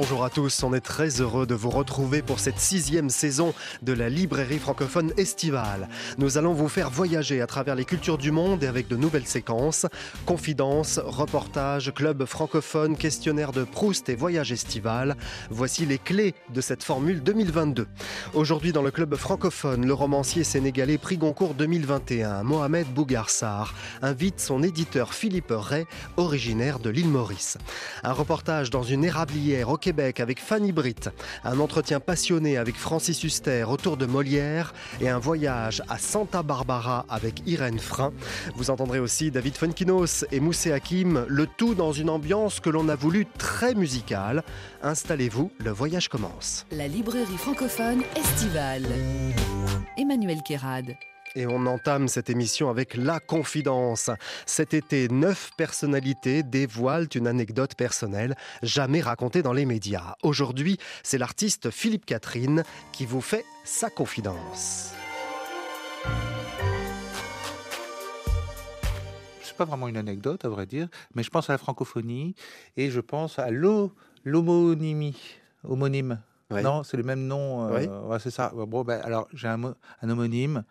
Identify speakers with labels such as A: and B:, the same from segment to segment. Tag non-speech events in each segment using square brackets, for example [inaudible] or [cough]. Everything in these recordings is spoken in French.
A: Bonjour à tous, on est très heureux de vous retrouver pour cette sixième saison de la librairie francophone estivale. Nous allons vous faire voyager à travers les cultures du monde et avec de nouvelles séquences, confidences, reportages, clubs francophones, questionnaires de Proust et voyages estival. Voici les clés de cette formule 2022. Aujourd'hui dans le club francophone, le romancier sénégalais prix Goncourt 2021, Mohamed Bougarsar, invite son éditeur Philippe Ray, originaire de l'île Maurice. Un reportage dans une érablière au Avec Fanny Britt, un entretien passionné avec Francis Huster autour de Molière et un voyage à Santa Barbara avec Irène Frein. Vous entendrez aussi David Funkinos et Moussé Hakim, le tout dans une ambiance que l'on a voulu très musicale. Installez-vous, le voyage commence.
B: la librairie francophone estivale. Emmanuel Kérad.
A: Et on entame cette émission avec La Confidence. Cet été, neuf personnalités dévoilent une anecdote personnelle jamais racontée dans les médias. Aujourd'hui, c'est l'artiste Philippe Catherine qui vous fait sa confidence.
C: c'est pas vraiment une anecdote, à vrai dire, mais je pense à la francophonie et je pense à l'ho- l'homonymie, homonyme. Non, c'est le même nom. euh,
A: Oui.
C: ouais, c'est ça. Bon, ben, alors, j'ai un, mo- un homonyme.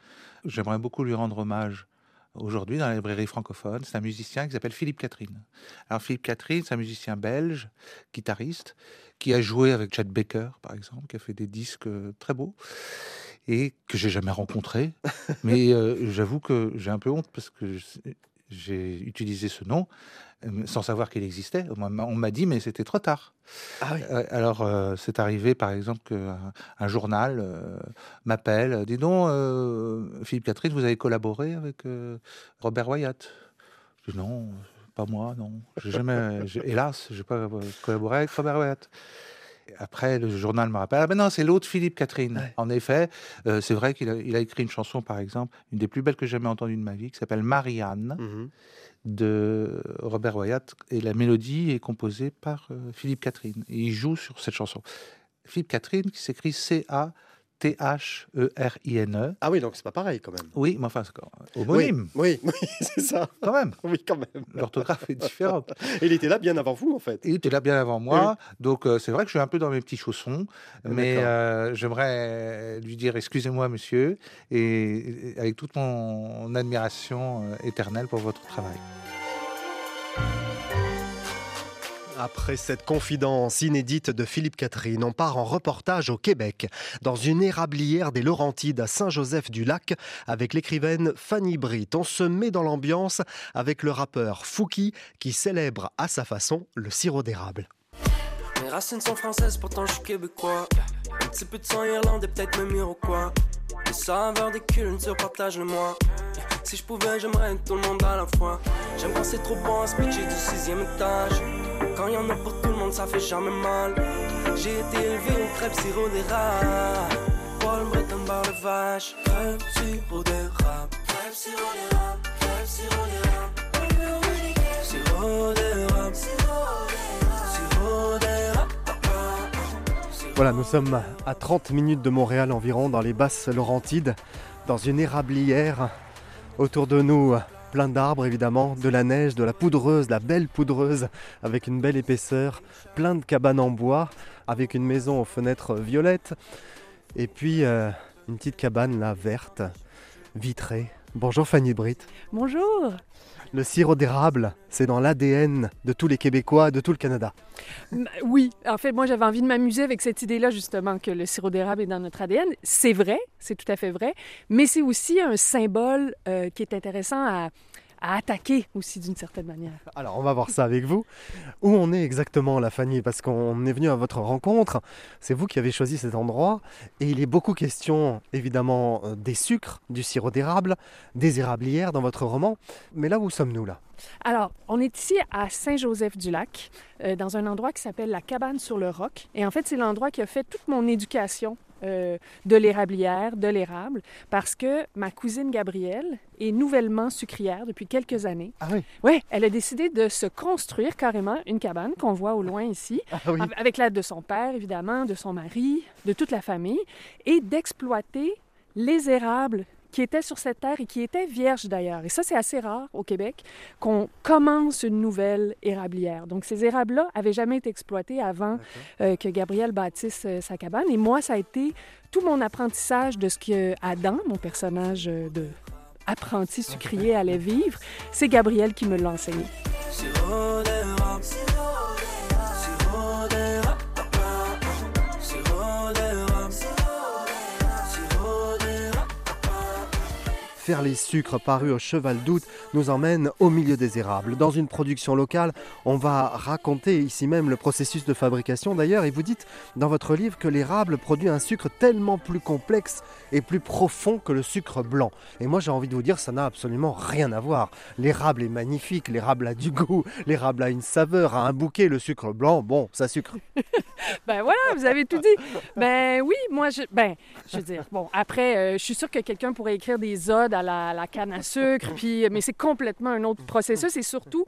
C: J'aimerais beaucoup lui rendre hommage aujourd'hui dans la librairie francophone. C'est un musicien qui s'appelle Philippe Catherine. Alors, Philippe Catherine, c'est un musicien belge, guitariste, qui a joué avec Chad Baker, par exemple, qui a fait des disques euh, très beaux et que j'ai jamais rencontré. [laughs] Mais euh, j'avoue que j'ai un peu honte parce que j'ai utilisé ce nom sans savoir qu'il existait. On m'a- dit, mais c'était trop tard.
A: Ah oui.
C: Euh, alors, euh, c'est arrivé, par exemple, qu'un un journal euh, m'appelle. euh, Dis donc, euh, Philippe Catherine, vous avez collaboré avec euh, Robert Wyatt? Je dis non, pas moi, non. J'ai jamais, [laughs] hélas, j'ai pas euh, collaboré avec Robert Wyatt. Après, le journal me rappelle, ah ben non, c'est l'autre Philippe Catherine.
A: Ouais.
C: En effet, euh, c'est vrai qu'il a, écrit une chanson, par exemple, une des plus belles que j'ai jamais entendues de ma vie, qui s'appelle Marianne
A: Mhm.
C: De Robert Wyatt et la mélodie est composée par euh, Philippe Catherine et il joue sur cette chanson. Philippe Catherine qui s'écrit C-A-T-H-E-R-I-N-E.
A: Ah oui, donc c'est pas pareil quand même.
C: E Oui, mais enfin, c'est homonyme,
A: Oui, oui, oui, [laughs] c'est ça.
C: quand même.
A: Oui, quand même.
C: L'orthographe est différente. [laughs]
A: Il était là bien avant vous, en fait.
C: Il était là bien avant moi, donc euh, c'est vrai que je suis un peu dans mes petits chaussons, mais euh, j'aimerais lui dire excusez-moi monsieur, et, et avec toute mon admiration euh, éternelle pour votre travail.
A: Après cette confidence inédite de Philippe Catherine, on part en reportage au Québec, dans une érablière des Laurentides à Saint-Joseph-du-Lac, avec l'écrivaine Fanny Britt. On se met dans l'ambiance avec le rappeur Fouki, qui célèbre à sa façon le sirop d'érable.
D: Mes racines sont françaises, pourtant je suis québécois. Un petit peu de sang irlandais, peut-être même iroquois. Les saveurs des cultes se partagent le moi. Si je pouvais, j'aimerais tout le monde à la fois. J'aime quand c'est trop bon à se pitcher du sixième étage. Quand y en a pour tout le monde, ça fait jamais mal. J'ai été élevé au crêpes sirop d'érable. Paul Breton, barre de vache. Crêpes sirop d'érable. Crêpes sirop d'érable. Crêpes sirop d'érable. Sirop d'érable. Sirop d'érable.
A: Voilà, nous sommes à 30 minutes de Montréal environ, dans les basses Laurentides, dans une érablière. Autour de nous, plein d'arbres évidemment, de la neige, de la poudreuse, la belle poudreuse, avec une belle épaisseur, plein de cabanes en bois, avec une maison aux fenêtres violettes, et puis euh, une petite cabane là, verte, vitrée. Bonjour Fanny Britt.
E: Bonjour.
A: Le sirop d'érable, c'est dans l'ADN de tous les Québécois, de tout le Canada.
E: Oui, en fait, moi, j'avais envie de m'amuser avec cette idée-là, justement, que le sirop d'érable est dans notre ADN. C'est vrai, c'est tout à fait vrai, mais c'est aussi un symbole euh, qui est intéressant à, à attaquer aussi d'une certaine manière.
A: Alors, on va voir ça avec vous. Où on est exactement, la Fanny? Parce qu'on est venu à votre rencontre. C'est vous qui avez choisi cet endroit. Et il est beaucoup question, évidemment, euh, des sucres, du sirop d'érable, des érablières dans votre roman. Mais là, où sommes-nous, là?
E: Alors, on est ici à Saint-Joseph-du-Lac, euh, dans un endroit qui s'appelle la Cabane sur le Roc. Et en fait, c'est l'endroit qui a fait toute mon éducation euh, de l'érablière, de l'érable, parce que ma cousine Gabrielle est nouvellement sucrière depuis quelques années.
A: Ah oui?
E: Oui, elle a décidé de se construire carrément une cabane qu'on voit au loin ici,
A: Ah oui.
E: avec l'aide de son père, évidemment, de son mari, de toute la famille, et d'exploiter les érables qui étaient sur cette terre et qui étaient vierges d'ailleurs. Et ça, c'est assez rare au Québec qu'on commence une nouvelle érablière. Donc, ces érables-là avaient jamais été exploités avant euh, que Gabriel bâtisse euh, sa cabane. Et moi, ça a été tout mon apprentissage de ce que Adam, mon personnage euh, de apprenti sucrier, allait vivre. C'est Gabriel qui me l'a enseigné.
A: Faire les sucres parus au Cheval d'Août nous emmène au milieu des érables. Dans une production locale, on va raconter ici même le processus de fabrication d'ailleurs et vous dites dans votre livre que l'érable produit un sucre tellement plus complexe et plus profond que le sucre blanc. Et moi j'ai envie de vous dire ça n'a absolument rien à voir. L'érable est magnifique, l'érable a du goût, l'érable a une saveur, a un bouquet, le sucre blanc, bon, ça sucre. [laughs]
E: Ben voilà, vous avez tout dit. Ben oui, moi, je, ben, je veux dire, bon, après, euh, je suis sûre que quelqu'un pourrait écrire des odes à la, la canne à sucre, puis, mais c'est complètement un autre processus et surtout,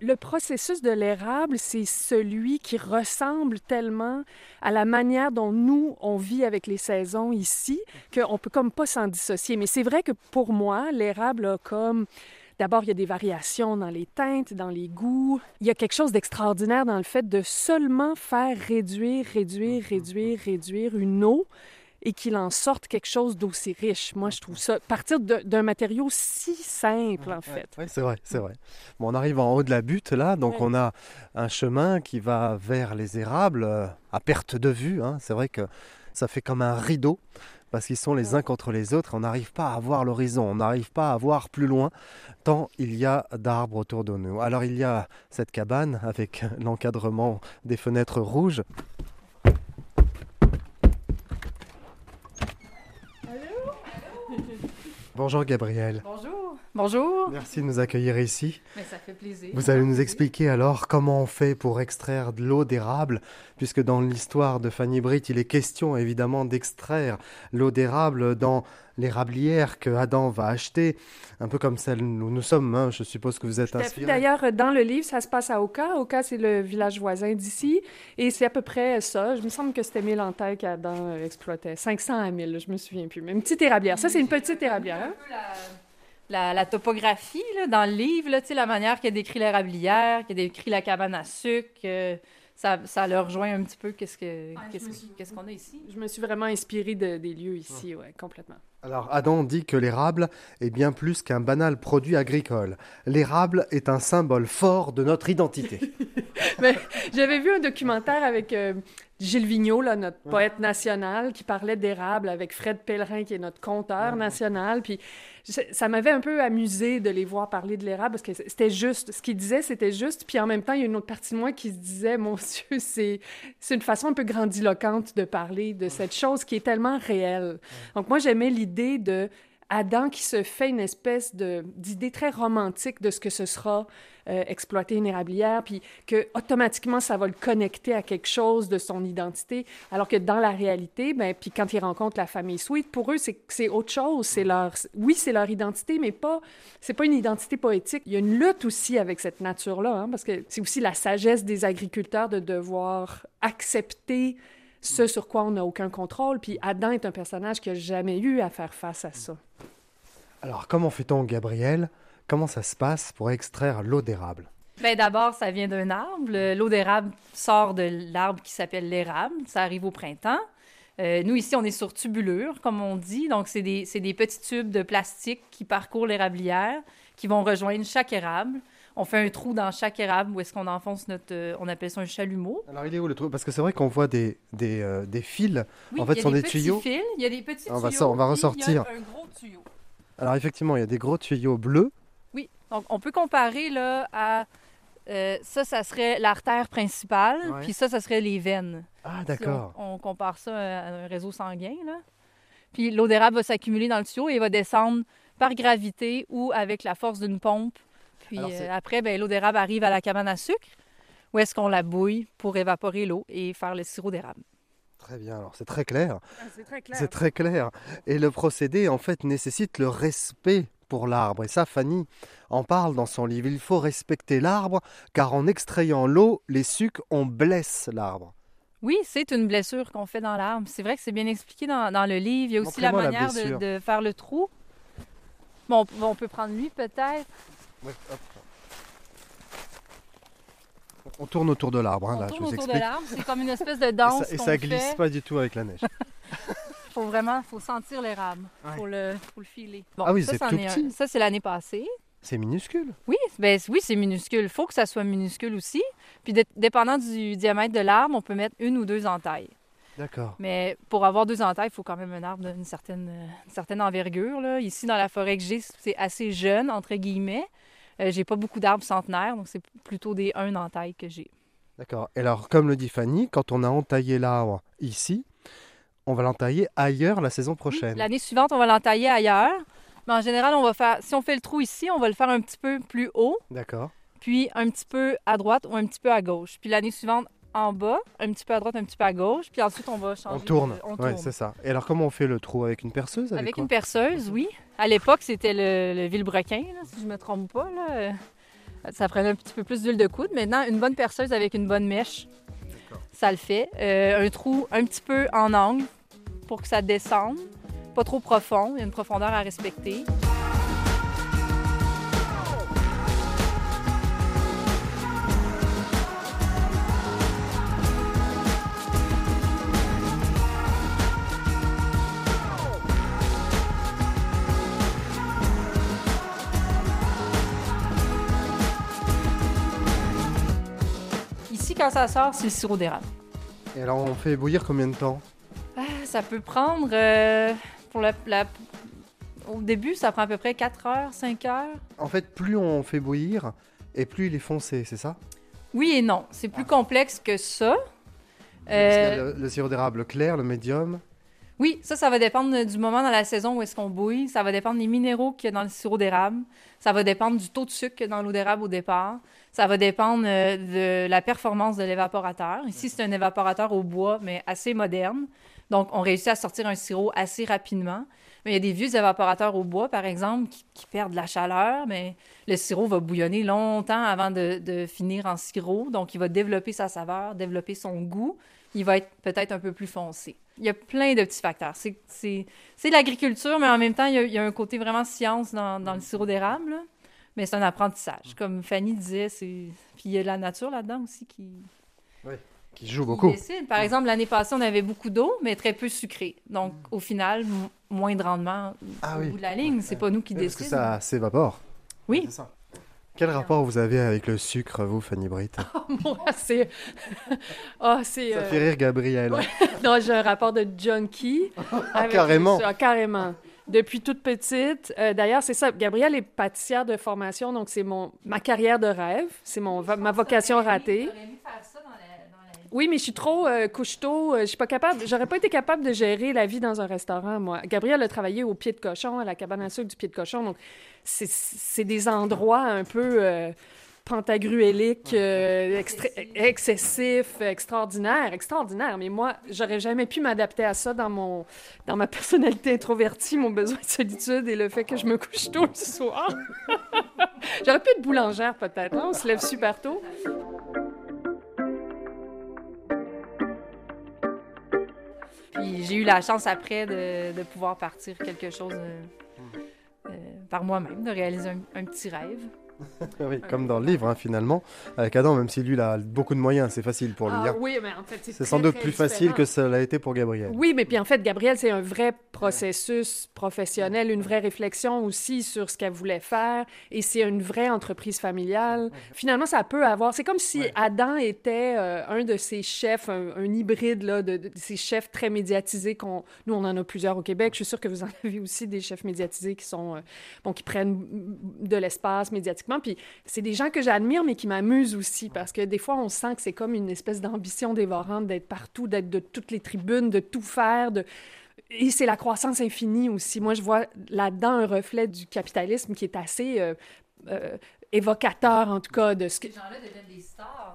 E: le processus de l'érable, c'est celui qui ressemble tellement à la manière dont nous, on vit avec les saisons ici, qu'on peut comme pas s'en dissocier. Mais c'est vrai que pour moi, l'érable a comme D'abord, il y a des variations dans les teintes, dans les goûts. Il y a quelque chose d'extraordinaire dans le fait de seulement faire réduire, réduire, réduire, réduire une eau et qu'il en sorte quelque chose d'aussi riche. Moi, je trouve ça, partir d'un matériau si simple, en fait.
A: Oui, c'est vrai, c'est vrai. Bon, on arrive en haut de la butte là, donc on a un chemin qui va vers les érables euh, à perte de vue. hein. C'est vrai que ça fait comme un rideau parce qu'ils sont les uns contre les autres. On n'arrive pas à voir l'horizon, on n'arrive pas à voir plus loin tant il y a d'arbres autour de nous. Alors il y a cette cabane avec l'encadrement des fenêtres rouges. Bonjour Gabriel.
F: Bonjour. Bonjour.
A: Merci de nous accueillir ici.
F: Mais ça fait plaisir.
A: Vous allez nous expliquer alors comment on fait pour extraire de l'eau d'érable, puisque dans l'histoire de Fanny Britt, il est question évidemment d'extraire l'eau d'érable dans l'érablière que Adam va acheter, un peu comme celle où nous sommes. hein. Je suppose que vous êtes inspiré.
E: D'ailleurs, dans le livre, ça se passe à Oka. Oka, c'est le village voisin d'ici. Et c'est à peu près ça. Je me semble que c'était 1000 en terre qu'Adam euh, exploitait. 500 à 1000, je me souviens plus. Mais une petite érablière. Ça, c'est une petite érablière. hein?
F: Un peu la, la- la topographie là, dans le livre, là, tu sais, la manière qu'il a décrit l'érablière, qu'il a décrit la cabane à sucre, euh, ça, ça le rejoint un petit peu qu'est-ce que qu'est-ce qu'est-ce qu'on a ici.
E: Je me suis vraiment inspirée de- des lieux ici, ouais, complètement.
A: Alors Adam dit que l'érable est bien plus qu'un banal produit agricole. L'érable est un symbole fort de notre identité. [laughs]
E: J'avais vu un documentaire avec euh, Gilles Vigneault, là, notre poète national, qui parlait d'érable avec Fred Pellerin, qui est notre conteur national. Puis je- ça m'avait un peu amusé de les voir parler de l'érable parce que c'était juste. Ce qu'il disait, c'était juste. Puis en même temps, il y a une autre partie de moi qui se disait, mon [laughs] Dieu, c'est c'est une façon un peu grandiloquente de parler de cette chose qui est tellement réelle. Donc moi, j'aimais l'idée de Adam qui se fait une espèce d'idée très romantique de ce que ce sera euh, exploiter une érablière, puis que automatiquement ça va le connecter à quelque chose de son identité, alors que dans la réalité, ben puis quand ils rencontrent la famille Sweet, pour eux c'est autre chose, c'est leur oui c'est leur identité, mais pas c'est pas une identité poétique. Il y a une lutte aussi avec cette nature là, parce que c'est aussi la sagesse des agriculteurs de devoir accepter ce sur quoi on n'a aucun contrôle. Puis Adam est un personnage qui a jamais eu à faire face à ça.
A: Alors comment fait-on Gabriel? Comment ça se passe pour extraire l'eau d'érable?
F: Ben d'abord, ça vient d'un arbre. Le- L'eau d'érable sort de l'arbre qui s'appelle l'érable. Ça arrive au printemps. Euh, nous, ici, on est sur tubulure, comme on dit. Donc, c'est des, c'est des petits tubes de plastique qui parcourent l'érablière, qui vont rejoindre chaque érable. On fait un trou dans chaque érable où est-ce qu'on enfonce notre... euh, on appelle ça un chalumeau.
A: Alors il est où le trou? Parce que c'est vrai qu'on voit des, des, euh, des fils.
F: Oui,
A: En fait, ce sont
F: des,
A: des
F: petits
A: tuyaux.
F: fils. Il y a des petits
A: On va
F: tuyaux.
A: on va
F: puis il y a
A: ressortir.
F: un gros tuyau.
A: Alors effectivement, il y a des gros tuyaux bleus.
F: Oui, donc on peut comparer là à euh, ça, ça serait l'artère principale,
A: Ouais.
F: puis ça, ça serait les veines.
A: Ah
F: Si
A: d'accord.
F: on, on compare ça à un réseau sanguin là. Puis l'eau d'érable va s'accumuler dans le tuyau et va descendre par gravité ou avec la force d'une pompe. Puis
A: Alors,
F: euh, après, ben, l'eau d'érable arrive à la cabane à sucre, où est-ce qu'on la bouille pour évaporer l'eau et faire le sirop d'érable.
A: Très bien, alors c'est très clair.
E: Ah, c'est très clair.
A: C'est très clair. Et le procédé, en fait, nécessite le respect pour l'arbre. Et ça, Fanny en parle dans son livre. Il faut respecter l'arbre, car en extrayant l'eau, les sucs, on blesse l'arbre.
F: Oui, c'est une blessure qu'on fait dans l'arbre. C'est vrai que c'est bien expliqué dans, dans le livre. Il y a aussi la manière de, de faire le trou. Bon, on- on peut prendre lui peut-être.
A: On tourne autour de l'arbre, hein,
F: on
A: là,
F: tourne
A: je vous
F: autour de l'arbre. C'est comme une espèce de
A: Et
F: danse
A: ça, et ça glisse
F: fait.
A: pas du tout avec la neige. [laughs]
F: faut vraiment faut sentir l'érable.
A: Ouais.
F: Faut le, faut le filer. Bon,
A: Ah oui, c'est tout
F: un. Ça, c'est l'année passée.
A: C'est minuscule.
F: Oui, ben, oui c'est minuscule. Il faut que ça soit minuscule aussi. Puis, dé- dépendant du diamètre de l'arbre, on peut mettre une ou deux entailles.
A: D'accord.
F: Mais pour avoir deux entailles, il faut quand même un arbre d'une certaine, une certaine envergure. Là. Ici, dans la forêt que j'ai, c'est assez jeune, entre guillemets. Euh, j'ai pas beaucoup d'arbres centenaires, donc c'est plutôt des un entaille que j'ai.
A: D'accord. Et alors, comme le dit Fanny, quand on a entaillé l'arbre ici, on va l'entailler ailleurs la saison prochaine.
F: L'année suivante, on va l'entailler ailleurs. Mais en général, on va faire, si on fait le trou ici, on va le faire un petit peu plus haut,
A: D'accord.
F: puis un petit peu à droite ou un petit peu à gauche. Puis l'année suivante, en bas, un petit peu à droite, un petit peu à gauche. Puis ensuite, on va changer.
A: On tourne.
F: de- on
A: Ouais,
F: tourne.
A: c'est ça. Et alors, comment on fait le trou? Avec une perceuse Avec,
F: une perceuse, oui. À l'époque, c'était le, le vilebrequin, là, si je me trompe pas. Là. Ça prenait un petit peu plus d'huile de coude. Maintenant, une bonne perceuse avec une bonne mèche, ça le fait. Euh, un trou un petit peu en angle pour que ça descende. Pas trop profond, il y a une profondeur à respecter. Quand ça sort, c'est le sirop d'érable.
A: Et alors, on fait bouillir combien de temps?
F: Ah, ça peut prendre, euh, pour la, la- Au début, ça prend à peu près 4 heures, 5 heures.
A: En fait, plus on fait bouillir, et plus il est foncé, c'est ça?
F: Oui et non. C'est plus complexe que ça. Euh,
A: le, le sirop d'érable clair, le médium.
F: Oui, ça, ça va dépendre du moment dans la saison où est-ce qu'on bouille. Ça va dépendre des minéraux qu'il y a dans le sirop d'érable. Ça va dépendre du taux de sucre dans l'eau d'érable au départ. Ça va dépendre euh, de la performance de l'évaporateur. Ici, c'est un évaporateur au bois, mais assez moderne. Donc, on réussit à sortir un sirop assez rapidement. Mais il y a des vieux évaporateurs au bois, par exemple, qui, perdent la chaleur, mais le sirop va bouillonner longtemps avant de finir en sirop. Donc, il va développer sa saveur, développer son goût. Il va être peut-être un peu plus foncé. Il y a plein de petits facteurs. C'est- l'agriculture, mais en même temps, il y, a, il y a un côté vraiment science dans, dans le sirop d'érable. Mais c'est un apprentissage. Comme Fanny disait, c'est... Puis il y a la nature là-dedans aussi qui,
A: Qui joue
F: qui
A: beaucoup.
F: décide. Par exemple, l'année passée, on avait beaucoup d'eau, mais très peu sucré. Donc, au final, moins de rendement
A: Ah
F: au
A: oui.
F: bout de la ligne. C'est pas nous qui
A: Parce que
F: décidons.
A: ça s'évapore.
F: Oui.
A: Ça. Quel rapport vous avez avec le sucre, vous, Fanny Britt? [laughs]
E: Moi, c'est. Ah, [laughs] c'est.
A: Ça
E: euh,
A: fait rire Gabriel. [laughs]
E: Non, j'ai un rapport de junkie. avec
A: carrément.
E: le sucre, carrément. Depuis toute petite. Euh, D'ailleurs, c'est ça. Gabrielle est pâtissière de formation, donc c'est mon ma carrière de rêve. C'est mon ma vocation ratée. Oui, mais je suis trop euh, couche-tôt. euh, je suis pas capable. J'aurais pas été capable de gérer la vie dans un restaurant, moi. Gabrielle a travaillé au pied de cochon, à la cabane à sucre du pied de cochon. Donc, c'est- des endroits un peu euh, pantagruéliques, euh, extra- excessifs, extraordinaires, extraordinaires. Mais moi, j'aurais jamais pu m'adapter à ça dans mon, dans ma personnalité introvertie, mon besoin de solitude et le fait que je me couche tôt le soir. [laughs] j'aurais pu être boulangère peut-être. hein, On se lève super tôt.
F: J'ai eu la chance après de, pouvoir partir quelque chose euh, euh, par moi-même, de réaliser un petit rêve. [laughs]
A: oui, comme dans le livre, hein, finalement. Avec Adam, même si lui, il a beaucoup de moyens, c'est facile pour lui.
E: Ah
A: hein.
E: oui, mais en fait,
A: C'est sans doute plus facile que ça l'a été pour Gabriel.
E: Oui, mais puis en fait, Gabrielle, c'est un vrai processus professionnel, une vraie réflexion aussi sur ce qu'elle voulait faire, et c'est une vraie entreprise familiale. Finalement, ça peut avoir... C'est comme si Adam était euh, un de ces chefs, un, un hybride là, de, de ces chefs très médiatisés. qu'on Nous, on en a plusieurs au Québec. Je suis sûre que vous en [laughs] avez aussi des chefs médiatisés qui sont... euh, bon, qui prennent de l'espace Puis c'est des gens que j'admire, mais qui m'amusent aussi, parce que des fois, on sent que c'est comme une espèce d'ambition dévorante d'être partout, d'être de toutes les tribunes, de tout faire. Et c'est la croissance infinie aussi. Moi, je vois là-dedans un reflet du capitalisme qui est assez euh, euh, évocateur, en tout cas, de ce que...
F: Ces gens-là deviennent des stars.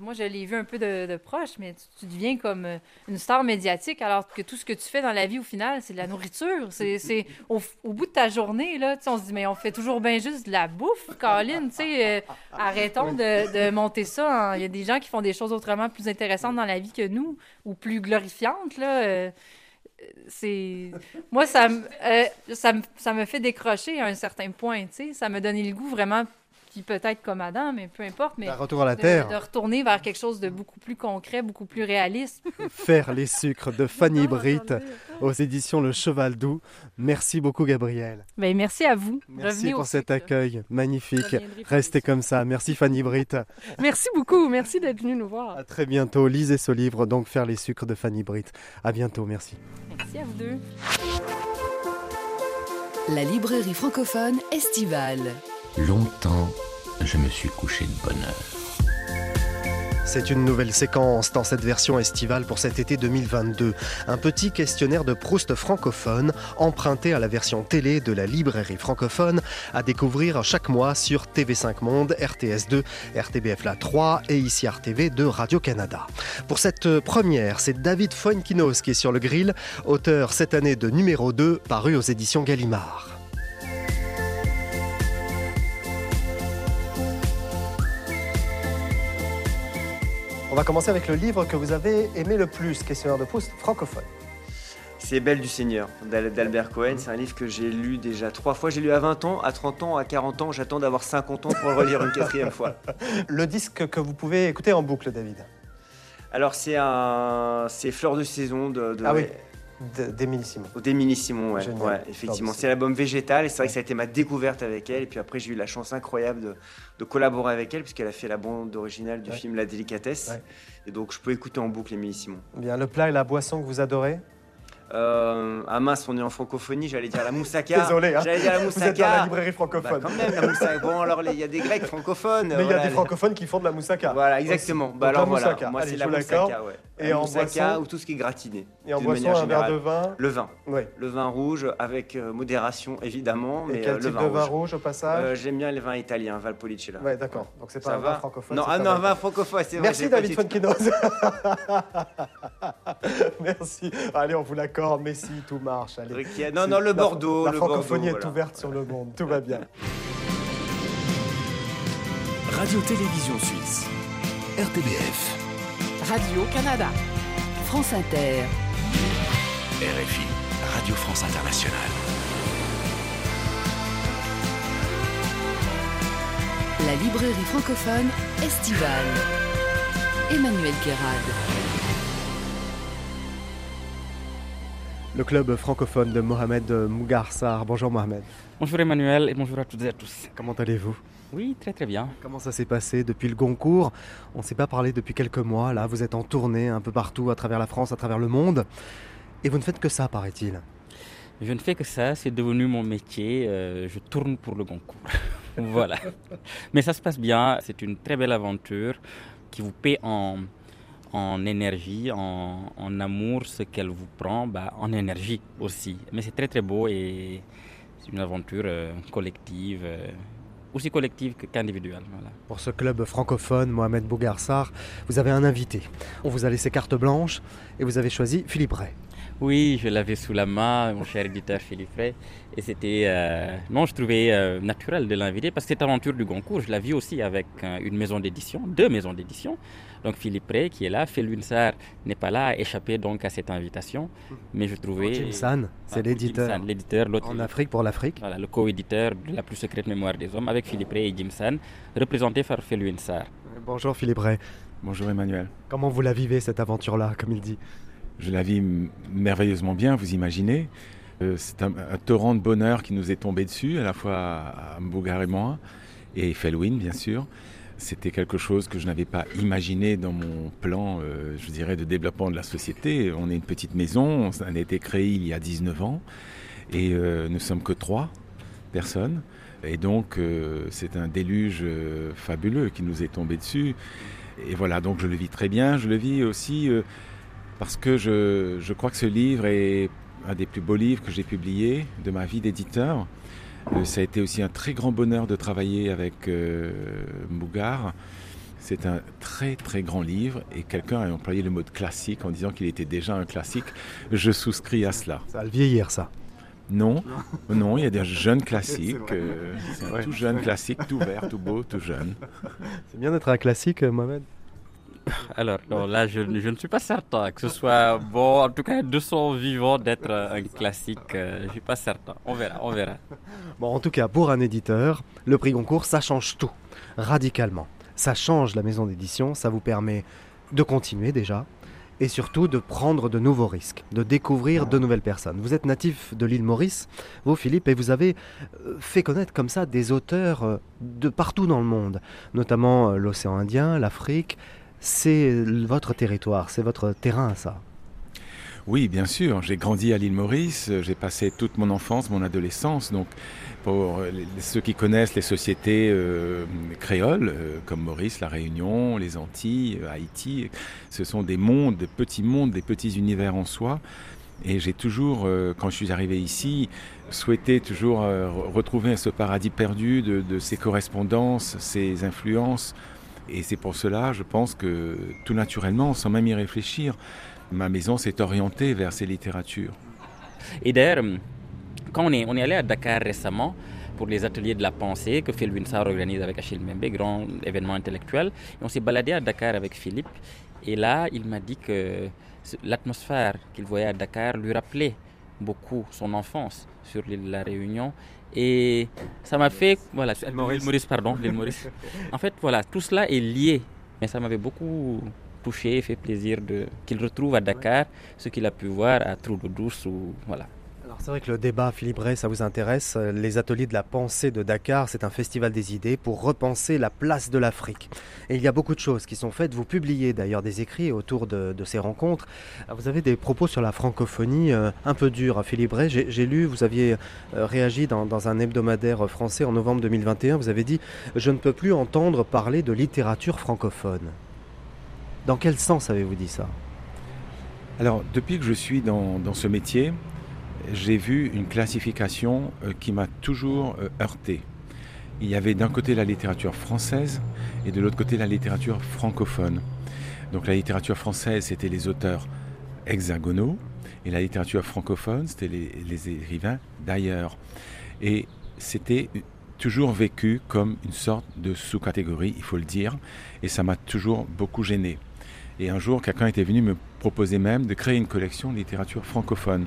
F: Moi, je l'ai vu un peu de, de proche, mais tu, tu deviens comme euh, une star médiatique, alors que tout ce que tu fais dans la vie, au final, c'est de la nourriture. C'est, c'est au, au bout de ta journée, là, on se dit, mais on fait toujours bien juste de la bouffe, Colin, tu sais. euh, arrêtons de, de monter ça. Il y a des gens qui font des choses autrement plus intéressantes dans la vie que nous, ou plus glorifiantes, là. euh, c'est moi ça me euh, ça me ça me fait décrocher à un certain point tu sais ça me donnait le goût vraiment puis peut-être comme Adam mais peu importe mais
A: Un retour à la
F: de,
A: terre.
F: de retourner vers quelque chose de beaucoup plus concret beaucoup plus réaliste [laughs]
A: Faire les sucres de Fanny
E: Non,
A: Britt aux éditions Le Cheval Doux. Merci beaucoup, Gabriel.
F: ben merci à vous
A: Merci
F: Revenez
A: pour cet
F: sucre.
A: accueil magnifique. Restez comme ça. Merci, Fanny Britt.
E: Merci beaucoup. Merci d'être venu nous voir.
A: À très bientôt. Lisez ce livre, donc Faire les sucres de Fanny Britt. À bientôt. Merci.
F: merci à vous deux
B: La librairie francophone estivale.
G: Longtemps, je me suis couché de bonne heure.
A: C'est une nouvelle séquence dans cette version estivale pour cet été 2022. Un petit questionnaire de Proust francophone emprunté à la version télé de la librairie francophone à découvrir chaque mois sur TV5 Monde, RTS2, RTBF La 3 et ici RTV de Radio-Canada. Pour cette première, c'est David Fuenquinos qui est sur le grill, auteur cette année de numéro 2 paru aux éditions Gallimard. On va commencer avec le livre que vous avez aimé le plus, questionnaire de Proust francophone.
H: C'est Belle du Seigneur d'Al- d'Albert Cohen. C'est un livre que j'ai lu déjà trois fois. J'ai lu à 20 ans, à 30 ans, à 40 ans. J'attends d'avoir 50 ans pour le relire une quatrième fois. [laughs]
A: Le disque que vous pouvez écouter en boucle, David,
H: Alors, c'est un... c'est Fleur de saison de, de-
A: Ah oui. d'Émilie Simon.
H: d'Émilie Simon. Ouais, ouais, effectivement. C'est l'album Végétal et c'est vrai que ça a été ma découverte avec elle. Et puis après, j'ai eu la chance incroyable de, de collaborer avec elle puisqu'elle a fait la bande originale du
A: Ouais.
H: film La Délicatesse.
A: Ouais.
H: Et donc, je peux écouter en boucle Émilie Simon.
A: Bien, le plat et la boisson que vous adorez?
H: Euh, ah mince, on est en francophonie, j'allais dire la moussaka. [laughs]
A: Désolé, hein.
H: J'allais dire la
A: Vous êtes dans
H: moussaka.
A: la librairie
H: Bah,
A: francophone.
H: quand même, la moussaka. Bon, alors, il y a des grecs francophones.
A: Mais il y a des francophones qui font de la moussaka.
H: Voilà, exactement. Bah alors
A: la
H: voilà,
A: moussaka.
H: moi c'est la moussaka, ouais.
A: Et
H: La
A: en
H: moussaka
A: boisson
H: ou tout ce qui est gratiné.
A: Et en boisson, un verre de vin.
H: Le vin.
A: Oui.
H: Le vin rouge avec euh, modération évidemment,
A: Et
H: mais
A: quel
H: euh, le
A: type
H: vin
A: de vin
H: rouge.
A: rouge au passage
H: J'aime bien les vins italiens, Valpolicella.
A: Ouais, d'accord. Donc c'est pas un vin francophone.
H: Non, ah
A: un
H: non,
A: vin-
H: francophone, c'est vrai.
A: Merci David Fonkinos. [laughs] Merci. Allez, on vous Messi, tout marche. Allez.
H: Non, non, le
A: La-
H: Bordeaux.
A: La
H: le
A: francophonie
H: Bordeaux,
A: est
H: voilà.
A: ouverte sur le monde. Tout va bien.
I: Radio-Télévision Suisse. RTBF.
B: Radio-Canada. France Inter.
I: RFI. Radio France Internationale.
B: La librairie francophone estivale. Emmanuel Guérard.
A: Le club francophone de Mohamed Mougarsar. Bonjour Mohamed.
J: Bonjour Emmanuel et bonjour à toutes et à tous.
A: Comment allez-vous?
J: Oui, très très bien.
A: Comment ça s'est passé depuis le Goncourt? On ne s'est pas parlé depuis quelques mois. Là, vous êtes en tournée un peu partout, à travers la France, à travers le monde. Et vous ne faites que ça, paraît-il.
J: Je ne fais que ça, c'est devenu mon métier. euh, je tourne pour le Goncourt. [laughs] voilà. Mais ça se passe bien. C'est une très belle aventure qui vous paie en, en énergie, en, amour, ce qu'elle vous prend, bah, en énergie aussi. Mais c'est très très beau et c'est une aventure euh, collective, euh, aussi collective qu'individuelle.
A: Pour ce club francophone, Mohamed Bougarsar, vous avez un invité. On vous a laissé carte blanche et vous avez choisi Philippe Ray.
J: Oui, je l'avais sous la main, mon cher éditeur Philippe Ray. Et c'était. euh, non, je trouvais euh, naturel de l'inviter parce que cette aventure du Goncourt, je la vis aussi avec euh, une maison d'édition, deux maisons d'édition. Donc Philippe Ray qui est là, Felunsar n'est pas là, a échappé donc à cette invitation. Mais je trouvais.
A: Jim San, c'est
J: Ah,
A: l'éditeur.
J: San, L'éditeur, l'autre.
A: En Afrique pour l'Afrique.
J: Voilà, le co-éditeur de la plus secrète mémoire des hommes avec Philippe Ray et Jim San, représenté par Felunsar.
A: Bonjour Philippe Ray.
K: Bonjour Emmanuel.
A: Comment vous la vivez cette aventure-là, comme il dit?
K: Je la vis merveilleusement bien, vous imaginez. Euh, c'est un, torrent de bonheur qui nous est tombé dessus, à la fois à Mbougar et moi, et Felwin, bien sûr. C'était quelque chose que je n'avais pas imaginé dans mon plan, euh, je dirais, de développement de la société. On est une petite maison, on a été créé il y a 19 ans, et euh, nous sommes que trois personnes. Et donc, euh, c'est un déluge fabuleux qui nous est tombé dessus. Et voilà, donc je le vis très bien. Je le vis aussi parce que je, je crois que ce livre est un des plus beaux livres que j'ai publié de ma vie d'éditeur. Euh, ça a été aussi un très grand bonheur de travailler avec euh, Mbougar. C'est un très très grand livre et quelqu'un a employé le mot de classique en disant qu'il était déjà un classique. Je souscris à cela.
A: Ça va le vieillir, ça.
K: Non, [laughs] non, il y a des jeunes classiques. euh, tout jeune classique, tout vert, tout beau, tout jeune.
A: C'est bien d'être un classique, euh, Mohamed. [laughs]
J: Alors, là, je, ne suis pas certain que ce soit bon, en tout cas, de son vivant, d'être un classique. euh, je ne suis pas certain. On verra, on verra. [laughs]
A: Bon, en tout cas, pour un éditeur, le prix Goncourt, ça change tout, radicalement. Ça change la maison d'édition, ça vous permet de continuer déjà, et surtout de prendre de nouveaux risques, de découvrir de nouvelles personnes. Vous êtes natif de l'île Maurice, vous Philippe, et vous avez euh, fait connaître comme ça des auteurs euh, de partout dans le monde, notamment l'océan Indien, l'Afrique. C'est votre territoire, c'est votre terrain, ça.
K: Oui, bien sûr. J'ai grandi à l'île Maurice. euh, J'ai passé toute mon enfance, mon adolescence. Donc, pour euh, ceux qui connaissent les sociétés euh, créoles, comme Maurice, La Réunion, les Antilles, Haïti, ce sont des mondes, des petits mondes, des petits univers en soi. Et j'ai toujours, quand je suis arrivé ici, souhaité toujours re- retrouver ce paradis perdu de, de ces correspondances, ces influences. Et c'est pour cela, je pense que tout naturellement, sans même y réfléchir, ma maison s'est orientée vers ces littératures.
J: Et d'ailleurs, quand on est, allé à Dakar récemment pour les ateliers de la pensée que Phil Winsor organise avec Achille Mbembe, grand événement intellectuel, et on s'est baladé à Dakar avec Philippe. Et là, il m'a dit que l'atmosphère qu'il voyait à Dakar lui rappelait beaucoup son enfance sur l'île de la Réunion. Et ça m'a fait, voilà, l'île Maurice. pardon, l'île Maurice. [laughs] En fait, voilà, tout cela est lié. Mais ça m'avait beaucoup touché et fait plaisir de qu'il retrouve à Dakar ce qu'il a pu voir à Trou d'eau douce ou voilà.
A: C'est vrai que le débat, Philippe Ray, ça vous intéresse. Euh, Les ateliers de la pensée de Dakar, c'est un festival des idées pour repenser la place de l'Afrique. Et il y a beaucoup de choses qui sont faites. Vous publiez d'ailleurs des écrits autour de, ces rencontres. Alors, Vous avez des propos sur la francophonie euh, un peu durs, Philippe Ray. J'ai lu, vous aviez euh, réagi dans, un hebdomadaire français en novembre 2021. Vous avez dit « Je ne peux plus entendre parler de littérature francophone ». Dans quel sens avez-vous dit ça?
K: Alors, depuis que je suis dans ce métier, j'ai vu une classification euh, qui m'a toujours euh, heurté. Il y avait d'un côté la littérature française et de l'autre côté la littérature francophone. Donc la littérature française, c'était les auteurs hexagonaux et la littérature francophone, c'était les, les écrivains d'ailleurs. Et c'était toujours vécu comme une sorte de sous-catégorie, il faut le dire, et ça m'a toujours beaucoup gêné. Et un jour, quelqu'un était venu me proposer même de créer une collection de littérature francophone.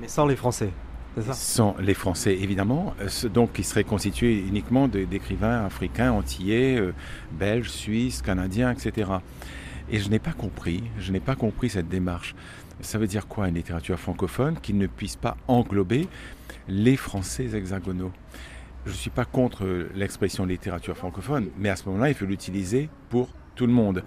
A: Mais sans les Français, c'est ça?
K: Sans les Français, évidemment. Donc, qui serait constitué uniquement d'écrivains africains, antillais, euh, belges, suisses, canadiens, etc. Et je n'ai pas compris, je n'ai pas compris cette démarche. Ça veut dire quoi une littérature francophone qui ne puisse pas englober les Français hexagonaux? Je ne suis pas contre euh, l'expression littérature francophone, mais à ce moment-là, il faut l'utiliser pour tout le monde.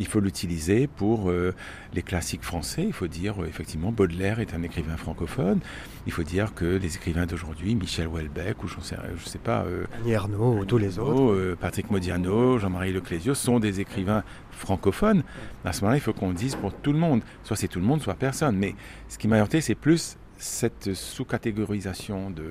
K: Il faut l'utiliser pour euh, les classiques français. Il faut dire euh, effectivement Baudelaire est un écrivain francophone. Il faut dire que les écrivains d'aujourd'hui, Michel Houellebecq ou je sais, je sais pas, euh,
A: Annie Ernaux ou tous les autres.
K: Patrick Modiano, Jean-Marie Leclésio sont des écrivains francophones. À ce moment-là, il faut qu'on dise pour tout le monde. Soit c'est tout le monde, soit personne. Mais ce qui m'a heurté, c'est plus cette sous-catégorisation de,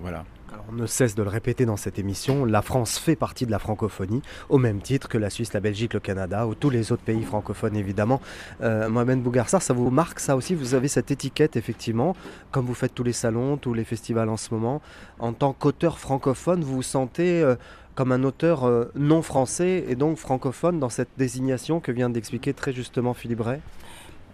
K: voilà.
A: On ne cesse de le répéter dans cette émission, la France fait partie de la francophonie, au même titre que la Suisse, la Belgique, le Canada, ou tous les autres pays francophones évidemment. Euh, Mohamed Bougarsar, ça vous marque ça aussi? Vous avez cette étiquette effectivement, comme vous faites tous les salons, tous les festivals en ce moment. En tant qu'auteur francophone, vous vous sentez euh, comme un auteur euh, non français et donc francophone dans cette désignation que vient d'expliquer très justement Philippe Ray?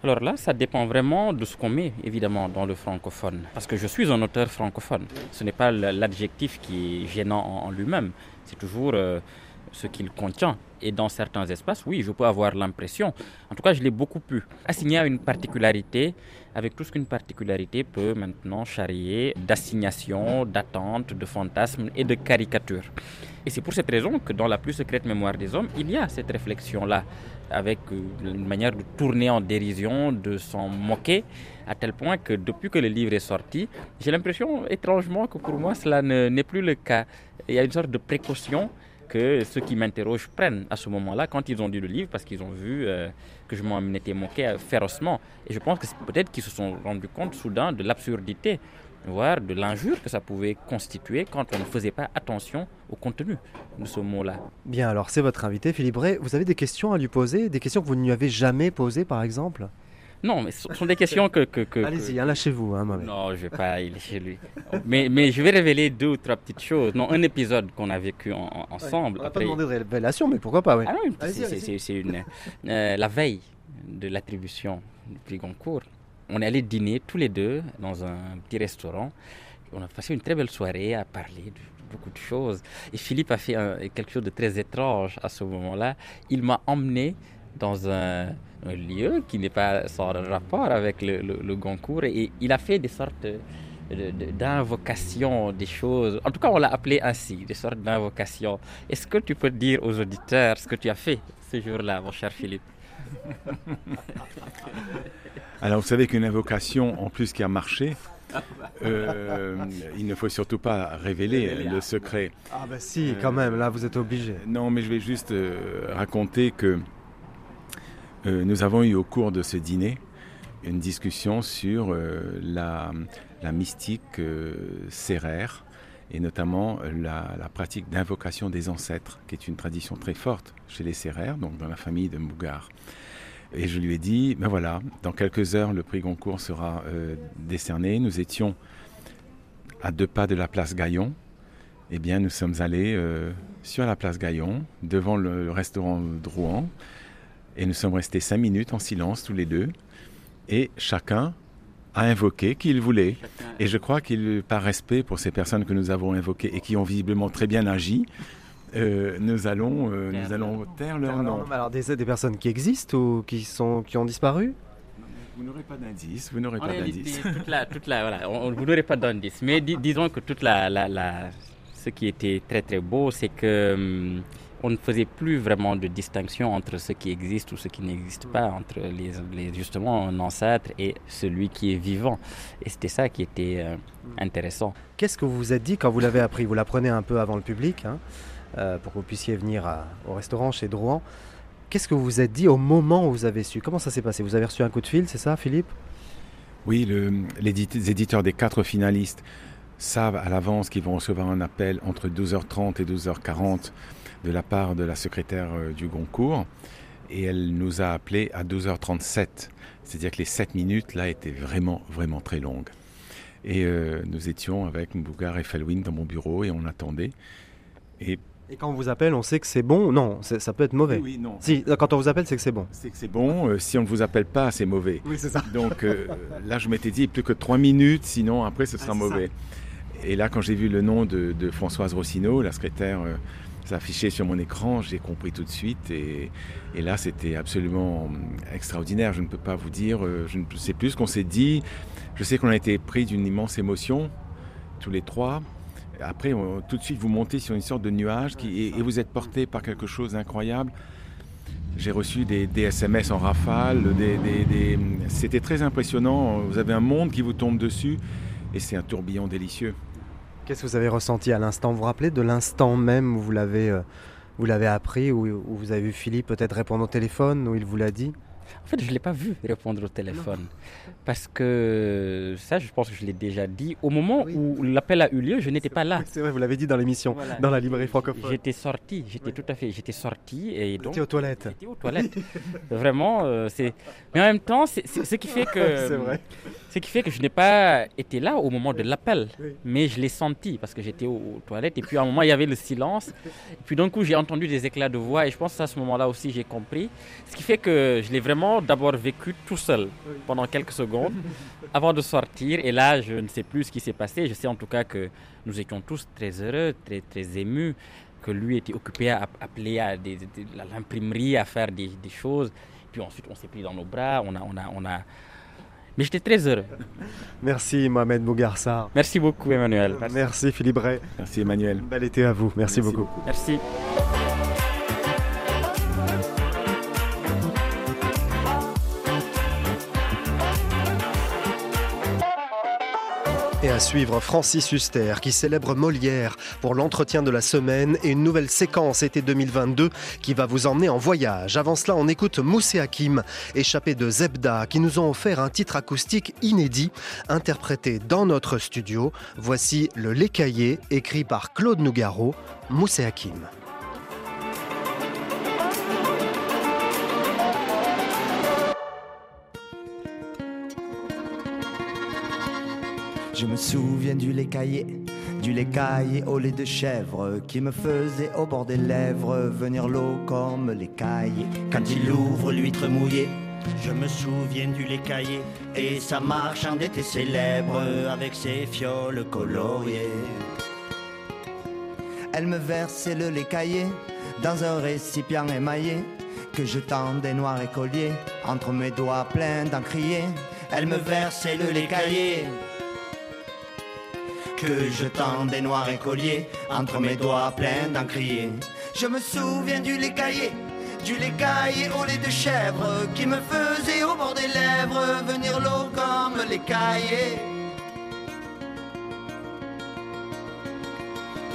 J: Alors là, ça dépend vraiment de ce qu'on met, évidemment, dans le francophone. Parce que je suis un auteur francophone. Ce n'est pas l'adjectif qui est gênant en, en lui-même. C'est toujours euh, ce qu'il contient. Et dans certains espaces, oui, je peux avoir l'impression, en tout cas, je l'ai beaucoup pu, assigner à une particularité, avec tout ce qu'une particularité peut maintenant charrier d'assignation, d'attente, de fantasme et de caricature. Et c'est pour cette raison que dans la plus secrète mémoire des hommes, il y a cette réflexion-là, avec euh, une manière de tourner en dérision, de s'en moquer, à tel point que depuis que le livre est sorti, j'ai l'impression étrangement que pour moi cela ne- n'est plus le cas. Il y a une sorte de précaution que ceux qui m'interrogent prennent à ce moment-là quand ils ont lu le livre parce qu'ils ont vu euh, que je m'en étais moqué férocement. Et je pense que c'est peut-être qu'ils se sont rendus compte soudain de l'absurdité voire de l'injure que ça pouvait constituer quand on ne faisait pas attention au contenu de ce mot-là.
A: Bien, alors c'est votre invité, Philippe Ray. Vous avez des questions à lui poser Des questions que vous ne lui avez jamais posées, par exemple?
J: Non, mais ce sont des questions que... que,
A: Allez-y, hein, lâchez-vous. Hein,
J: non, je ne vais pas aller chez lui. mais, mais je vais révéler deux ou trois petites choses. Non, un épisode qu'on a vécu ensemble.
A: on n'a pas demandé de révélation, mais pourquoi pas, oui.
J: Ah c'est une... Euh, la veille de l'attribution du prix Goncourt, on est allé dîner tous les deux dans un petit restaurant. On a passé une très belle soirée à parler de beaucoup de choses. Et Philippe a fait quelque chose de très étrange à ce moment-là. Il m'a emmené dans un, lieu qui n'est pas sans rapport avec le, le, Goncourt et il a fait des sortes d'invocations des choses. En tout cas, on l'a appelé ainsi, des sortes d'invocations. Est-ce que tu peux dire aux auditeurs ce que tu as fait ce jour-là, mon cher Philippe? [laughs]
K: Alors, vous savez qu'une invocation, en plus qui a marché, euh, il ne faut surtout pas révéler le secret.
A: Ah bah si, quand même, là vous êtes obligé.
K: Non, mais je vais juste euh, raconter que euh, nous avons eu au cours de ce dîner une discussion sur la, mystique sérère et notamment la, pratique d'invocation des ancêtres, qui est une tradition très forte chez les Sérères, donc dans la famille de Mougar. Et je lui ai dit, ben voilà, dans quelques heures, le prix Goncourt sera euh, décerné. Nous étions à deux pas de la place Gaillon. Eh bien, nous sommes allés euh, sur la place Gaillon, devant le restaurant Drouan, et nous sommes restés cinq minutes en silence tous les deux. Et chacun a invoqué qui il voulait. Et je crois qu'il, par respect pour ces personnes que nous avons invoquées et qui ont visiblement très bien agi, euh, nous, allons, euh, nous allons taire leur nom.
A: Alors des, des personnes qui existent ou qui, sont, qui ont disparu?
K: Vous n'aurez pas d'indice, vous n'aurez pas d'indice.
J: Toute la, voilà, vous n'aurez pas d'indice. Mais disons que toute la, la, ce qui était très très beau, c'est que hum, on ne faisait plus vraiment de distinction entre ce qui existe ou ce qui n'existe pas, entre les, les, justement un ancêtre et celui qui est vivant. Et c'était ça qui était euh, intéressant.
A: Qu'est-ce que vous vous êtes dit quand vous l'avez appris? Vous l'apprenez un peu avant le public. Hein euh, pour que vous puissiez venir au restaurant chez Drouan. Qu'est-ce que vous vous êtes dit au moment où vous avez su? Comment ça s'est passé? Vous avez reçu un coup de fil, c'est ça, Philippe?
K: Oui, les éditeurs des quatre finalistes savent à l'avance qu'ils vont recevoir un appel entre 12h30 et 12h40 de la part de la secrétaire euh, du Goncourt. Et elle nous a appelés à 12h37. C'est-à-dire que les 7 minutes, là, étaient vraiment, vraiment très longues. Et euh, nous étions avec Mbougar et Felwin dans mon bureau et on attendait.
A: Et et quand on vous appelle, on sait que c'est bon? Non, ça peut être mauvais.
K: Oui, non.
A: Si, quand on vous appelle, c'est que c'est bon.
K: C'est que c'est bon. Euh, si on ne vous appelle pas, c'est mauvais.
A: Oui, c'est ça.
K: Donc euh, là, je m'étais dit plus que trois minutes, sinon après, ce sera ah, mauvais. Et là, quand j'ai vu le nom de, Françoise Rossineau, la secrétaire, euh, s'afficher sur mon écran, j'ai compris tout de suite. Et, là, c'était absolument extraordinaire. Je ne peux pas vous dire, je ne sais plus ce qu'on s'est dit. Je sais qu'on a été pris d'une immense émotion, tous les trois. Après, tout de suite, vous montez sur une sorte de nuage et, vous êtes porté par quelque chose d'incroyable. J'ai reçu des, SMS en rafale, c'était très impressionnant. Vous avez un monde qui vous tombe dessus et c'est un tourbillon délicieux.
A: Qu'est-ce que vous avez ressenti à l'instant? Vous vous rappelez de l'instant même où vous l'avez, euh, vous l'avez appris, où, où vous avez vu Philippe peut-être répondre au téléphone, où il vous l'a dit?
J: En fait, je ne l'ai pas vu répondre au téléphone. Parce que ça, je pense que je l'ai déjà dit. Au moment où l'appel a eu lieu, je n'étais pas là.
A: c'est vrai, vous l'avez dit dans l'émission, dans la librairie francophone.
J: J'étais sorti, j'étais tout à fait, j'étais sorti et donc.
A: aux toilettes.
J: J'étais aux toilettes. Vraiment, euh, c'est. Mais en même temps, c'est ce qui fait [laughs] que.
A: c'est vrai.
J: Ce qui fait que je n'ai pas été là au moment de l'appel, mais je l'ai senti parce que j'étais aux, toilettes et puis à un moment il y avait le silence. Et puis d'un coup j'ai entendu des éclats de voix et je pense à ce moment-là aussi j'ai compris. Ce qui fait que je l'ai vraiment d'abord vécu tout seul pendant quelques secondes avant de sortir. Et là je ne sais plus ce qui s'est passé. Je sais en tout cas que nous étions tous très heureux, très, très émus que lui était occupé à appeler à, l'imprimerie à faire des, des, choses. Puis ensuite, on s'est pris dans nos bras, on a, on a, on a, mais j'étais très heureux.
A: Merci Mohamed Bougarsar.
J: Merci beaucoup Emmanuel.
A: Merci, Philippe Ray.
K: Merci Emmanuel.
A: Bel été à vous. Merci, beaucoup.
J: Merci.
A: À suivre Francis Huster qui célèbre Molière pour l'entretien de la semaine et une nouvelle séquence été 2022 qui va vous emmener en voyage. Avant cela, on écoute Moussé Hakim, échappé de Zebda, qui nous ont offert un titre acoustique inédit, interprété dans notre studio. Voici Le Lécaillé, écrit par Claude Nougaro, Moussé Hakim.
L: Je me souviens du lait caillé, du lait caillé au lait de chèvre qui me faisait au bord des lèvres venir l'eau comme les caillés. Quand il ouvre l'huître mouillée, je me souviens du lait caillé et sa marchande était célèbre avec ses fioles coloriées. Elle me versait le lait caillé dans un récipient émaillé que je tendais noir et collier entre mes doigts pleins d'encrier. Elle me versait le lait caillé que je tendais noir et collier entre mes doigts pleins d'encrier. Je me souviens du lait caillé, du lait caillé au lait de chèvre qui me faisait au bord des lèvres venir l'eau comme les caillés.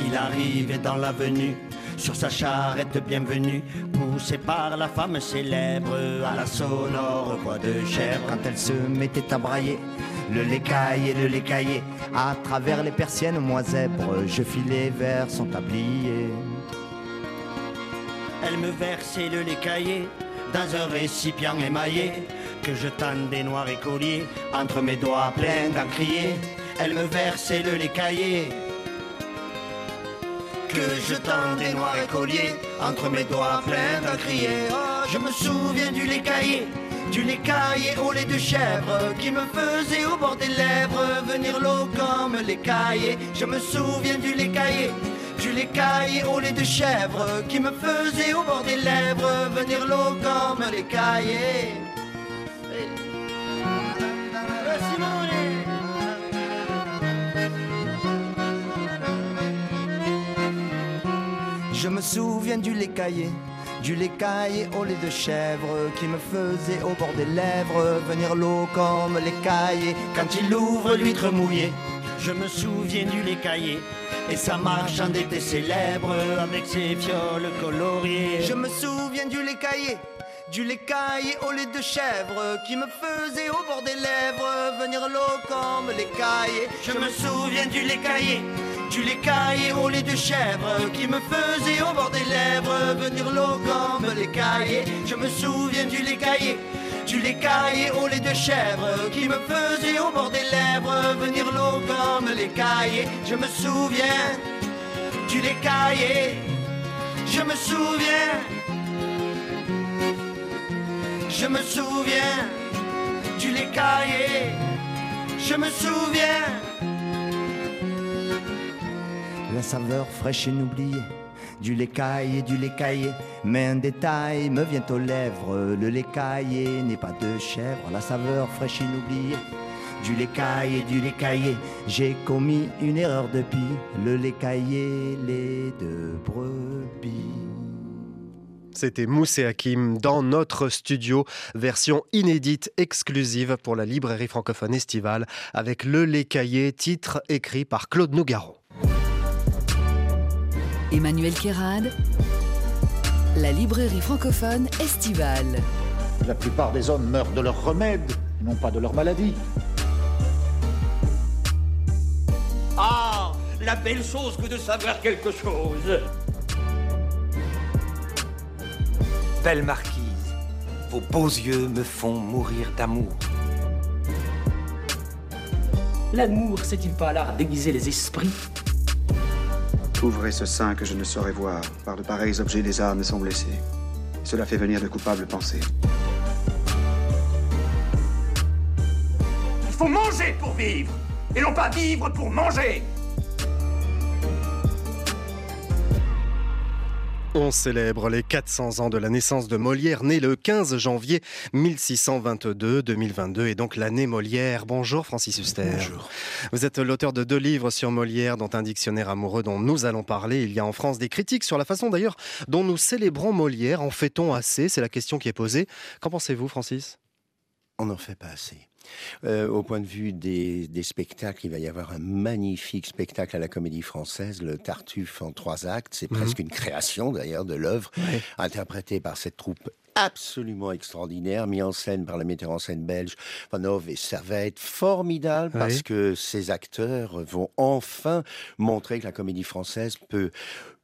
L: Il arrivait dans l'avenue sur sa charrette bienvenue, poussé par la femme célèbre à la sonore voix de chèvre quand elle se mettait à brailler. Le lait caillé, le lait caillé, à travers les persiennes, moi zèbre, je filais vers son tablier. Elle me versait le lait caillé dans un récipient émaillé que je tendais noir et collier entre mes doigts pleins d'encrier. Elle me versait le lait caillé que je tendais noir et collier entre mes doigts pleins d'encrier. Oh, je me souviens du lait caillé, du lait caillé au lait de chèvre qui me faisait au bord des lèvres venir l'eau comme les caillés. Je me souviens du lait caillé, du lait caillé au lait de chèvre qui me faisait au bord des lèvres venir l'eau comme les caillés. Je me souviens du lait caillé, du lait caillé au lait de chèvre qui me faisait au bord des lèvres venir l'eau comme les caillés quand il ouvre l'huître mouillée. Je me souviens du lait caillé et sa marchande était célèbre avec ses fioles coloriées. Je me souviens du lait caillé, du lait caillé au lait de chèvre qui me faisait au bord des lèvres venir l'eau comme les caillés. Je me souviens du lait caillé du lait caillé au lait de chèvre qui me faisait au bord des lèvres venir l'eau comme les caillés. Je me souviens du caillé, du lait caillé au lait de chèvre qui me faisait au bord des lèvres venir l'eau comme les caillés. Je me souviens du lait caillé, je me souviens, je me souviens du lait caillé, je me souviens la saveur fraîche et inoubliée du lait caillé, du lait caillé. Mais un détail me vient aux lèvres, le lait caillé n'est pas de chèvre, la saveur fraîche et inoubliée du lait caillé, du lait caillé. J'ai commis une erreur de pie, le lait caillé, lait de brebis.
A: C'était Moussé Hakim dans notre studio, version inédite exclusive pour la librairie francophone estivale avec Le Lait Caillé, titre écrit par Claude Nougaro.
B: Emmanuel Kérad, la librairie francophone estivale.
M: La plupart des hommes meurent de leur remède, non pas de leur maladie.
N: Ah, la belle chose que de savoir quelque chose.
O: Belle marquise, vos beaux yeux me font mourir d'amour.
N: L'amour, c'est-il pas l'art déguiser les esprits?
P: Ouvrez ce sein que je ne saurais voir. Par de pareils objets, les âmes sont blessées. Cela fait venir de coupables pensées.
N: Il faut manger pour vivre, et non pas vivre pour manger.
A: On célèbre les 400 ans de la naissance de Molière, né le 15 janvier 1622-2022, et donc l'année Molière. Bonjour Francis Huster.
K: Bonjour.
A: Vous êtes l'auteur de deux livres sur Molière, dont un dictionnaire amoureux dont nous allons parler. Il y a en France des critiques sur la façon d'ailleurs dont nous célébrons Molière. En fait-on assez? C'est la question qui est posée. Qu'en pensez-vous Francis?
Q: On n'en fait pas assez. Euh, au point de vue des, des, spectacles, il va y avoir un magnifique spectacle à la Comédie Française, le Tartuffe en trois actes. C'est
A: Mhm.
Q: presque une création d'ailleurs de l'œuvre,
A: Ouais.
Q: interprétée par cette troupe absolument extraordinaire, mis en scène par le metteur en scène belge Vanov et ça va être formidable parce que ces acteurs vont enfin montrer que la comédie française peut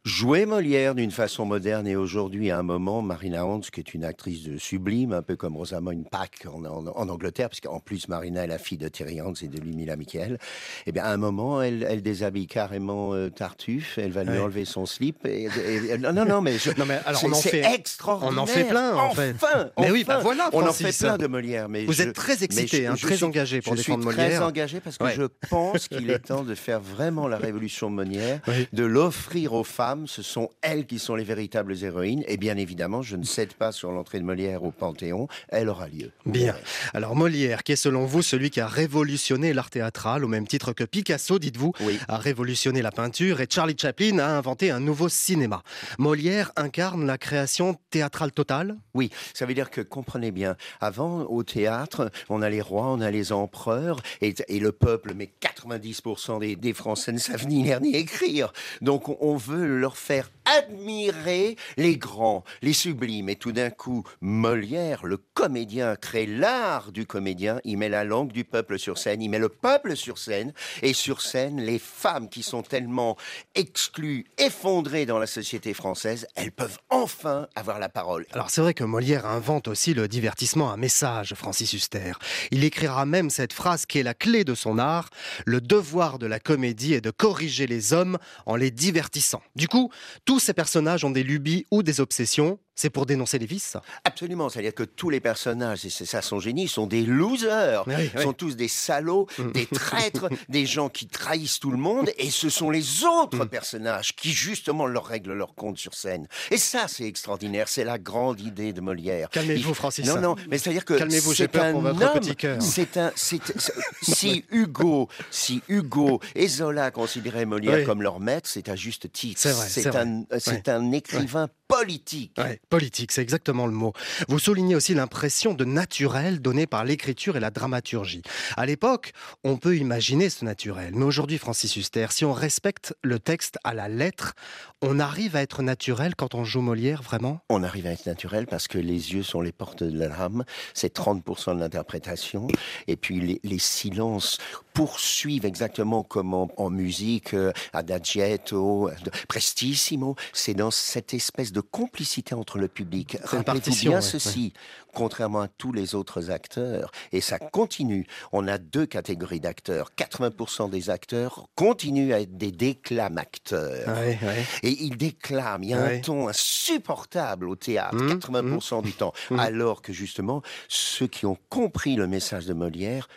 Q: jouer Molière d'une façon moderne et aujourd'hui à un moment Marina Hans qui est une actrice de sublime un peu comme Rosamund Pike en, en- en Angleterre parce qu'en plus Marina est la fille de Thierry Hans et de Lumila Michael et bien à un moment elle, elle déshabille carrément euh, Tartuffe elle va lui
A: Ouais.
Q: enlever son slip et, et- et- non non non mais, je- [laughs]
A: Non, mais alors, on en fait-
Q: extraordinaire
A: on en fait plein, en fait.
Q: enfin,
A: Mais oui,
Q: enfin.
A: bah voilà,
Q: on en fait plein de Molière mais
A: Vous
Q: je-
A: êtes très excité,
Q: je-
A: hein,
Q: je
A: très
Q: suis-
A: engagé pour
Q: je
A: défendre
Q: suis très
A: Molière.
Q: engagé parce que
A: Ouais.
Q: je pense qu'il est temps de faire vraiment la révolution Molière, [laughs]
A: Oui.
Q: de l'offrir aux femmes. Ce sont elles qui sont les véritables héroïnes. Et bien évidemment, je ne cède pas sur l'entrée de Molière au Panthéon. Elle aura lieu.
A: Bien. Alors Molière, qui est selon vous celui qui a révolutionné l'art théâtral, au même titre que Picasso, dites-vous, a révolutionné la peinture et Charlie Chaplin a inventé un nouveau cinéma. Molière incarne la création théâtrale totale?
Q: Oui, ça veut dire que, comprenez bien, avant, au théâtre, on a les rois, on a les empereurs, et, et le peuple, mais 90% des, des Français ne savent ni lire ni écrire. Donc, on- on veut leur faire admirer les grands, les sublimes. Et tout d'un coup, Molière, le comédien, crée l'art du comédien. Il met la langue du peuple sur scène, il met le peuple sur scène, et sur scène, les femmes qui sont tellement exclues, effondrées dans la société française, elles peuvent enfin avoir la parole.
A: Alors c'est vrai que Molière invente aussi le divertissement à message, Francis Huster. Il écrira même cette phrase qui est la clé de son art, le devoir de la comédie est de corriger les hommes en les divertissant. Du coup, tous ces personnages ont des lubies ou des obsessions, c'est pour dénoncer les vices ça
Q: Absolument, c'est-à-dire que tous les personnages, et c'est ça son génie, sont des losers,
A: Oui, oui.
Q: sont tous des salauds, des traîtres, [laughs] des gens qui trahissent tout le monde, et ce sont les autres personnages qui justement leur règlent leur compte sur scène. Et ça, c'est extraordinaire, c'est la grande idée de Molière.
A: Calmez-vous,
Q: Il-
A: Francis.
Q: Non, non, mais c'est-à-dire que
A: Calmez-vous, j'ai peur
Q: un
A: pour votre
Q: homme,
A: petit cœur.
Q: C'est un, c'est- [laughs] si Hugo, si Hugo et Zola considéraient Molière
A: Oui.
Q: comme leur maître, c'est à juste titre.
A: C'est vrai, c'est
Q: un,
A: Ouais.
Q: un écrivain politique.
A: Ouais, politique, c'est exactement le mot. Vous soulignez aussi l'impression de naturel donnée par l'écriture et la dramaturgie. À l'époque, on peut imaginer ce naturel, mais aujourd'hui, Francis Huster, si on respecte le texte à la lettre, on arrive à être naturel quand on joue Molière, vraiment?
Q: On arrive à être naturel parce que les yeux sont les portes de l'âme, c'est 30% de l'interprétation, et puis les, les silences poursuivent exactement comme en, en musique, euh, adagietto, prestissimo, c'est dans cette espèce de complicité entre le public. Rappelez-vous bien
A: ouais,
Q: ceci, contrairement à tous les autres acteurs, et ça continue, on a deux catégories d'acteurs, 80% des acteurs continuent à être des déclamateurs.
A: Ouais.
Q: Et il déclame, il y a un ton insupportable au théâtre,
A: Mmh,
Q: 80% du temps.
A: mmh.
Q: Alors que justement, ceux qui ont compris le message de Molière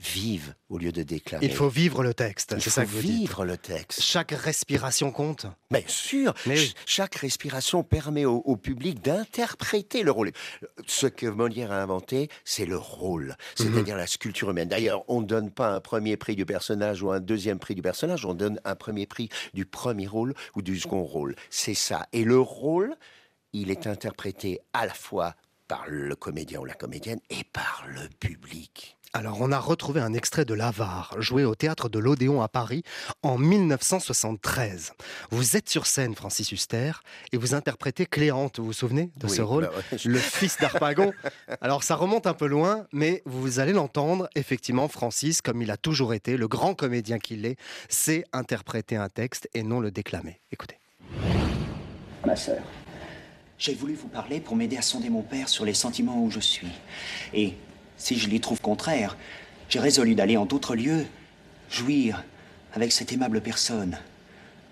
Q: vivent au lieu de déclamer.
A: Il faut vivre le texte,
Q: Il
A: c'est
Q: faut
A: ça que vous dites.
Q: vivre le texte.
A: Chaque respiration compte
Q: Bien sûr,
A: Mais oui.
Q: chaque respiration permet au, au public d'interpréter le rôle. Ce que Molière a inventé, c'est le rôle, c'est-à-dire la sculpture humaine. D'ailleurs, on ne donne pas un premier prix du personnage ou un deuxième prix du personnage, on donne un premier prix du premier rôle ou du second rôle. C'est ça. Et le rôle, il est interprété à la fois par le comédien ou la comédienne et par le public.
A: Alors, on a retrouvé un extrait de L'Avare, joué au théâtre de l'Odéon à Paris en 1973. Vous êtes sur scène, Francis Huster, et vous interprétez Cléante, vous vous souvenez de
Q: Oui,
A: ce rôle
Q: bah ouais, je-
A: Le fils d'Arpagon. Alors, ça remonte un peu loin, mais vous allez l'entendre, effectivement, Francis, comme il a toujours été, le grand comédien qu'il est, sait interpréter un texte et non le déclamer. Écoutez.
R: Ma sœur, j'ai voulu vous parler pour m'aider à sonder mon père sur les sentiments où je suis. Et si je l'y trouve contraire, j'ai résolu d'aller en d'autres lieux, jouir avec cette aimable personne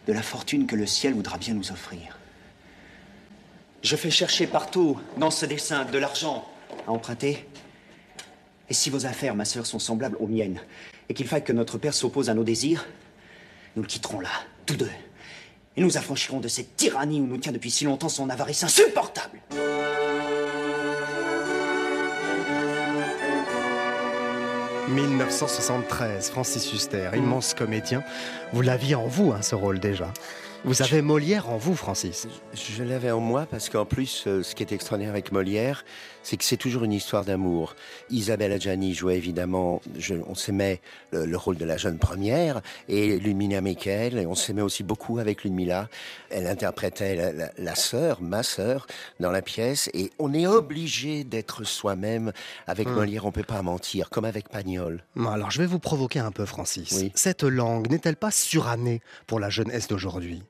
R: de la fortune que le ciel voudra bien nous offrir. Je fais chercher partout, dans ce dessin, de l'argent à emprunter. Et si vos affaires, ma sœur, sont semblables aux miennes, et qu'il faille que notre père s'oppose à nos désirs, nous le quitterons là, tous deux. Et nous affranchirons de cette tyrannie où nous tient depuis si longtemps son avarice insupportable.
A: 1973, Francis Huster, immense comédien. Vous l'aviez en vous, hein, ce rôle déjà. Vous avez Molière en vous, Francis.
Q: Je l'avais en moi parce qu'en plus, euh, ce qui est extraordinaire avec Molière, c'est que c'est toujours une histoire d'amour. Isabelle Adjani jouait évidemment, je- on s'aimait le, le rôle de la jeune première, et Ludmilla Michael, et on s'aimait aussi beaucoup avec Ludmilla. Elle interprétait la, la- la sœur, ma sœur, dans la pièce, et on est obligé d'être soi-même. Avec
A: Hmm.
Q: Molière, on peut pas mentir, comme avec Pagnol.
A: Alors je vais vous provoquer un peu, Francis. Cette langue n'est-elle pas surannée pour la jeunesse d'aujourd'hui?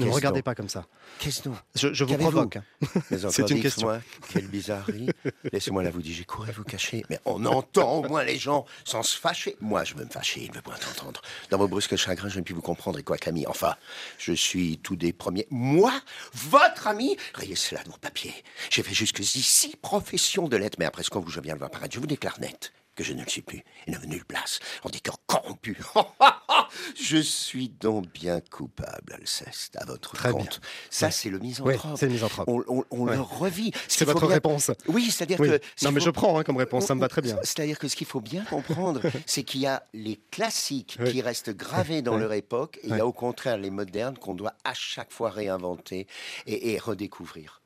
A: Ne me regardez pas comme ça.
Q: Qu'est-ce donc
A: Je, je vous provoque. hein. [laughs] C'est une question.
Q: Quelle bizarrerie. Laissez-moi là vous dire, j'ai couru vous cacher. Mais on entend au moins les gens sans se fâcher. Moi, je veux me fâcher, il ne veut point entendre. Dans vos brusques chagrins, je ne puis vous comprendre. Et quoi, Camille Enfin, je suis tout des premiers. Moi Votre ami Rayez cela de vos papiers. J'ai fait jusqu'ici profession de l'être, mais après ce qu'on vous, je viens de voir paraître, je vous déclare net que je ne le suis plus et ne veux nulle place en des cœurs corrompus. [laughs] je suis donc bien coupable, Alceste, à votre
A: Très bien.
Q: compte. Ça,
A: Ouais.
Q: c'est le misanthrope.
A: c'est le misanthrope.
Q: On, on- on
A: Ouais.
Q: le revit. Ce
A: C'est votre
Q: bien-
A: réponse.
Q: Oui, c'est-à-dire
A: Oui.
Q: que.
A: Non,
Q: ce
A: mais
Q: faut-
A: je prends hein, comme réponse, ça me va très bien. [laughs]
Q: C'est-à-dire que ce qu'il faut bien comprendre, [laughs] c'est qu'il y a les classiques
A: Oui.
Q: qui restent gravés dans
A: Oui.
Q: leur époque, et il y
A: Ouais.
Q: a au contraire les modernes qu'on doit à chaque fois réinventer et, et redécouvrir.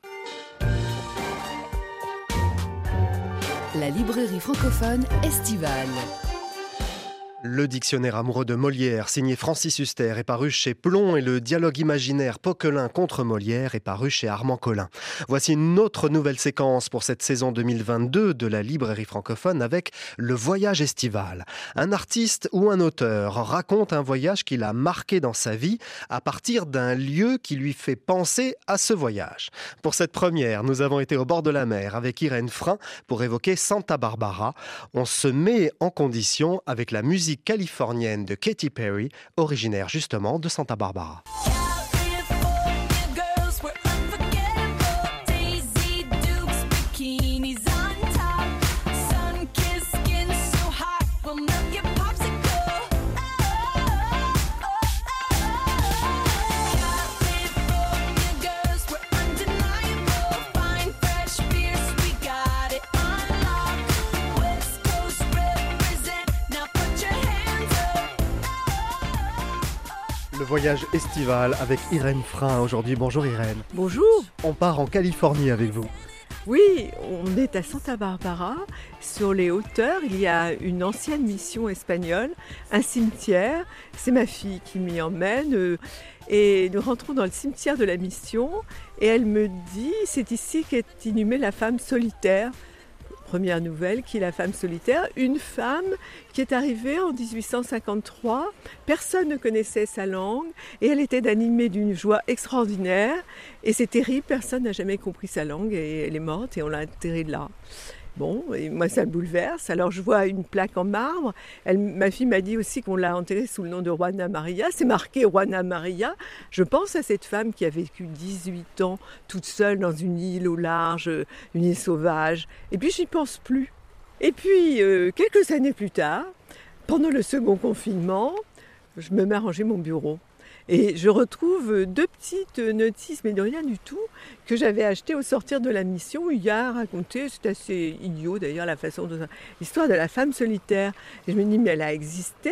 B: La librairie francophone estivale.
A: Le dictionnaire amoureux de Molière, signé Francis Huster, est paru chez Plomb et le dialogue imaginaire Poquelin contre Molière est paru chez Armand Collin. Voici une autre nouvelle séquence pour cette saison 2022 de la librairie francophone avec le voyage estival. Un artiste ou un auteur raconte un voyage qu'il a marqué dans sa vie à partir d'un lieu qui lui fait penser à ce voyage. Pour cette première, nous avons été au bord de la mer avec Irène Frein pour évoquer Santa Barbara. On se met en condition avec la musique californienne de Katy Perry, originaire justement de Santa Barbara. Voyage estival avec Irène Frein aujourd'hui. Bonjour Irène.
S: Bonjour.
A: On part en Californie avec vous.
S: Oui, on est à Santa Barbara. Sur les hauteurs, il y a une ancienne mission espagnole, un cimetière. C'est ma fille qui m'y emmène. euh, Et nous rentrons dans le cimetière de la mission. Et elle me dit, c'est ici qu'est inhumée la femme solitaire. Première nouvelle, qui est la femme solitaire Une femme qui est arrivée en 1853. Personne ne connaissait sa langue et elle était animée d'une joie extraordinaire. Et c'est terrible, personne n'a jamais compris sa langue et elle est morte et on l'a enterrée là. Bon, et moi ça me bouleverse. Alors je vois une plaque en marbre. Ma fille m'a dit aussi qu'on l'a enterrée sous le nom de Juana Maria. C'est marqué Juana Maria. Je pense à cette femme qui a vécu 18 ans toute seule dans une île au large, une île sauvage. Et puis j'y pense plus. Et puis euh, quelques années plus tard, pendant le second confinement, je me mets à ranger mon bureau. Et je retrouve deux petites notices, mais de rien du tout, que j'avais achetées au sortir de la mission. Il y a raconté, c'est assez idiot d'ailleurs la façon de... L'histoire de la femme solitaire. Et je me dis, mais elle a existé.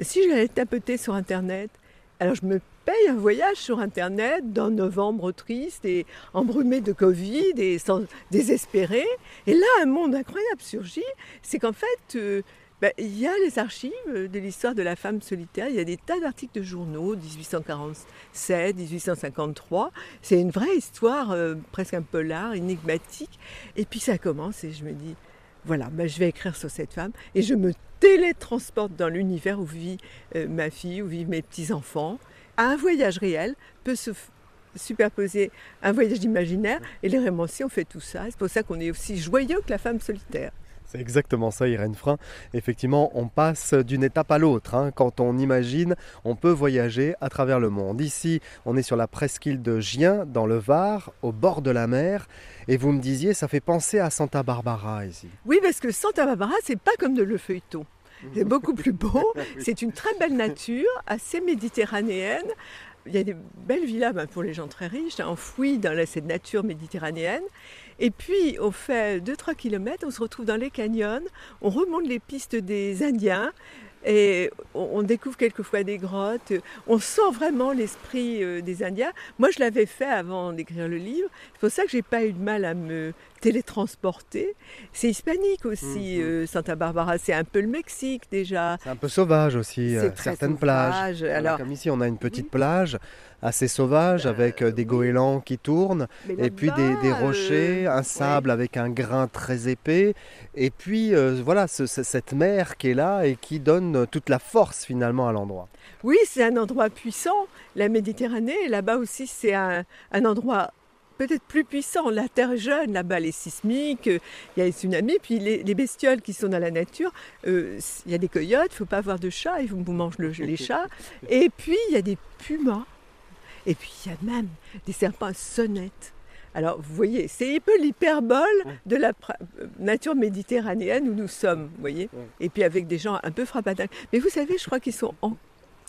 S: Si je l'avais tapotée sur Internet, alors je me paye un voyage sur Internet d'un novembre triste et embrumé de Covid et sans, désespéré. Et là, un monde incroyable surgit. C'est qu'en fait, euh, ben, il y a les archives de l'histoire de la femme solitaire. Il y a des tas d'articles de journaux, 1847, 1853. C'est une vraie histoire, euh, presque un polar, énigmatique. Et puis ça commence et je me dis, voilà, ben, je vais écrire sur cette femme et je me télétransporte dans l'univers où vit euh, ma fille, où vivent mes petits-enfants. Un voyage réel peut se superposer un voyage imaginaire et les romanciers ont fait tout ça. C'est pour ça qu'on est aussi joyeux que la femme solitaire.
A: C'est exactement ça, Irène Frein. Effectivement, on passe d'une étape à l'autre. hein. Quand on imagine, on peut voyager à travers le monde. Ici, on est sur la presqu'île de Gien, dans le Var, au bord de la mer. Et vous me disiez, ça fait penser à Santa Barbara ici.
S: Oui, parce que Santa Barbara, c'est pas comme de le feuilleton. C'est beaucoup plus beau. [laughs] C'est une très belle nature, assez méditerranéenne. Il y a des belles villas ben, pour les gens très riches, enfouies dans cette nature méditerranéenne. Et puis, on fait 2-3 km, on se retrouve dans les canyons, on remonte les pistes des Indiens. Et on, découvre quelquefois des grottes. On sent vraiment l'esprit euh, des Indiens. Moi, je l'avais fait avant d'écrire le livre. C'est pour ça que j'ai pas eu de mal à me télétransporter. C'est hispanique aussi.
A: Mhm.
S: euh, Santa Barbara, c'est un peu le Mexique déjà.
A: C'est un peu sauvage aussi, euh, certaines plages.
S: sauvage.
A: Voilà,
S: Alors-
A: comme ici, on a une petite plage assez sauvage avec euh, des goélands qui tournent, et puis des,
S: euh,
A: rochers, un sable avec un grain très épais, et puis euh, voilà ce- ce- cette mer qui est là et qui donne euh, toute la force finalement à l'endroit.
S: Oui, c'est un endroit puissant. La Méditerranée, là-bas aussi, c'est un, un endroit peut-être plus puissant. La terre jeune, là-bas, les sismiques, euh, il y a les tsunamis, puis les, les bestioles qui sont dans la nature. euh, Il y a des coyotes, il ne faut pas avoir de chats, ils vous vous mangent le- les chats. Et puis, il y a des pumas. Et puis, il y a même des serpents sonnettes. Alors, vous voyez, c'est un peu l'hyperbole de la nature méditerranéenne où nous sommes, vous voyez. Et puis, avec des gens un peu frappadingues. Mais vous savez, je crois qu'ils sont en-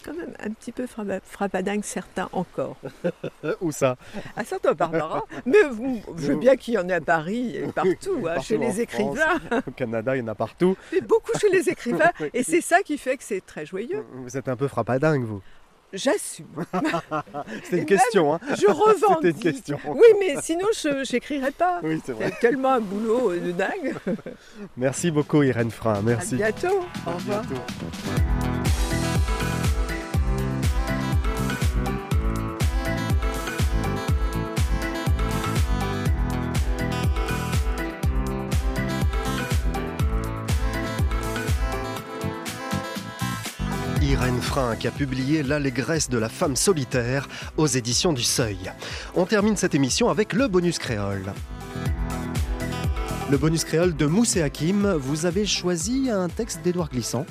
S: quand même un petit peu frappa- frappadingues, certains encore. [laughs]
A: Où ça?
S: À Santa Barbara. Mais vous- je veux bien qu'il y en ait à Paris et partout, hein,
A: Partout
S: chez les
A: France,
S: écrivains.
A: Au Canada, il y en a partout.
S: Mais beaucoup chez les écrivains. [laughs] Et c'est ça qui fait que c'est très joyeux.
A: Vous êtes un peu frappadingue, vous.
S: J'assume. [laughs]
A: C'était une question, hein
S: Je revendique. [laughs]
A: C'était une question.
S: Oui, mais sinon, je n'écrirais pas.
A: Oui, c'est vrai.
S: tellement un boulot euh, de dingue. [laughs]
A: Merci beaucoup, Irène Frein. Merci.
S: À bientôt. Au revoir.
A: Qui a publié L'allégresse de la femme solitaire aux éditions du Seuil. On termine cette émission avec le bonus créole. Le bonus créole de Moussé Hakim, vous avez choisi un texte d'Édouard Glissant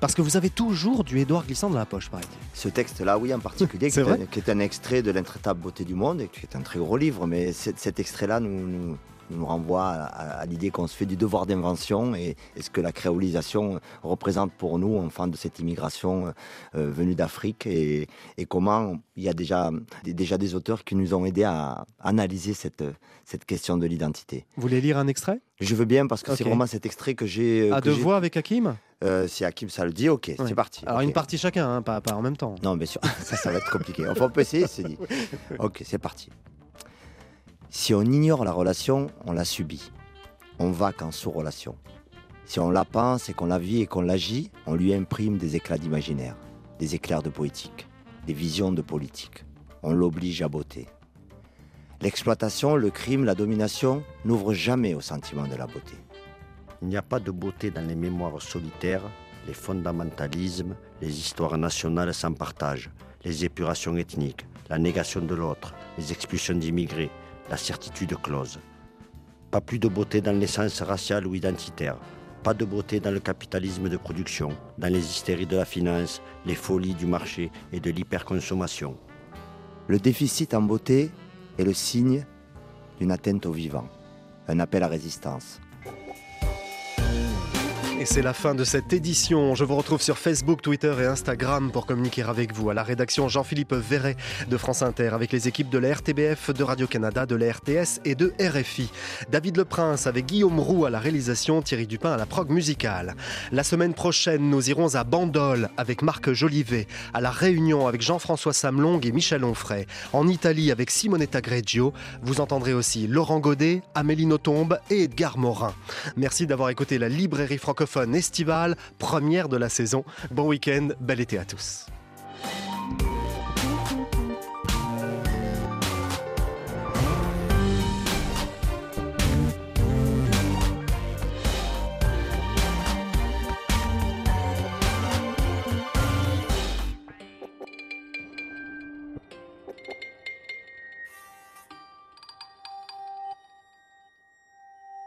A: parce que vous avez toujours du Édouard Glissant dans la poche, pareil.
T: Ce texte-là, oui, en particulier, [laughs] qui, est un, qui est un extrait de L'intraitable beauté du monde, et qui est un très gros livre, mais cet, cet extrait-là nous, nous, nous renvoie à, à- à l'idée qu'on se fait du devoir d'invention et, et ce que la créolisation représente pour nous, enfants de cette immigration euh, venue d'Afrique, et, et comment il y a déjà, des- déjà des auteurs qui nous ont aidés à analyser cette, cette question de l'identité.
A: Vous voulez lire un extrait?
T: Je veux bien, parce que c'est vraiment cet extrait que j'ai...
A: À
T: que
A: deux voix avec Hakim?
T: Euh, Si Hakim ça le dit, ok,
A: Ouais.
T: c'est parti.
A: Alors une partie chacun, hein, pas, pas en même temps.
T: Non, bien sûr, [laughs] ça, ça va être compliqué. Enfin, on peut essayer, c'est dit. [laughs] Ok, c'est parti. Si on ignore la relation, on la subit. On va qu'en sous-relation. Si on la pense et qu'on la vit et qu'on l'agit, on lui imprime des éclats d'imaginaire, des éclairs de poétique, des visions de politique. On l'oblige à beauté. L'exploitation, le crime, la domination n'ouvrent jamais au sentiment de la beauté.
U: Il n'y a pas de beauté dans les mémoires solitaires, les fondamentalismes, les histoires nationales sans partage, les épurations ethniques, la négation de l'autre, les expulsions d'immigrés, la certitude close. Pas plus de beauté dans l'essence raciale ou identitaire. Pas de beauté dans le capitalisme de production, dans les hystéries de la finance, les folies du marché et de l'hyperconsommation.
T: Le déficit en beauté est le signe d'une atteinte au vivant, un appel à résistance.
A: Et c'est la fin de cette édition. Je vous retrouve sur Facebook, Twitter et Instagram pour communiquer avec vous. À la rédaction Jean-Philippe Verret de France Inter avec les équipes de la RTBF, de Radio-Canada, de la RTS et de RFI. David Le Prince avec Guillaume Roux à la réalisation, Thierry Dupin à la prog musicale. La semaine prochaine, nous irons à Bandol avec Marc Jolivet, à La Réunion avec Jean-François Samlong et Michel Onfray, en Italie avec Simonetta Greggio. Vous entendrez aussi Laurent Godet, Amélie Nothomb et Edgar Morin. Merci d'avoir écouté la librairie francophone estivale, première de la saison. Bon week-end, bel été à tous.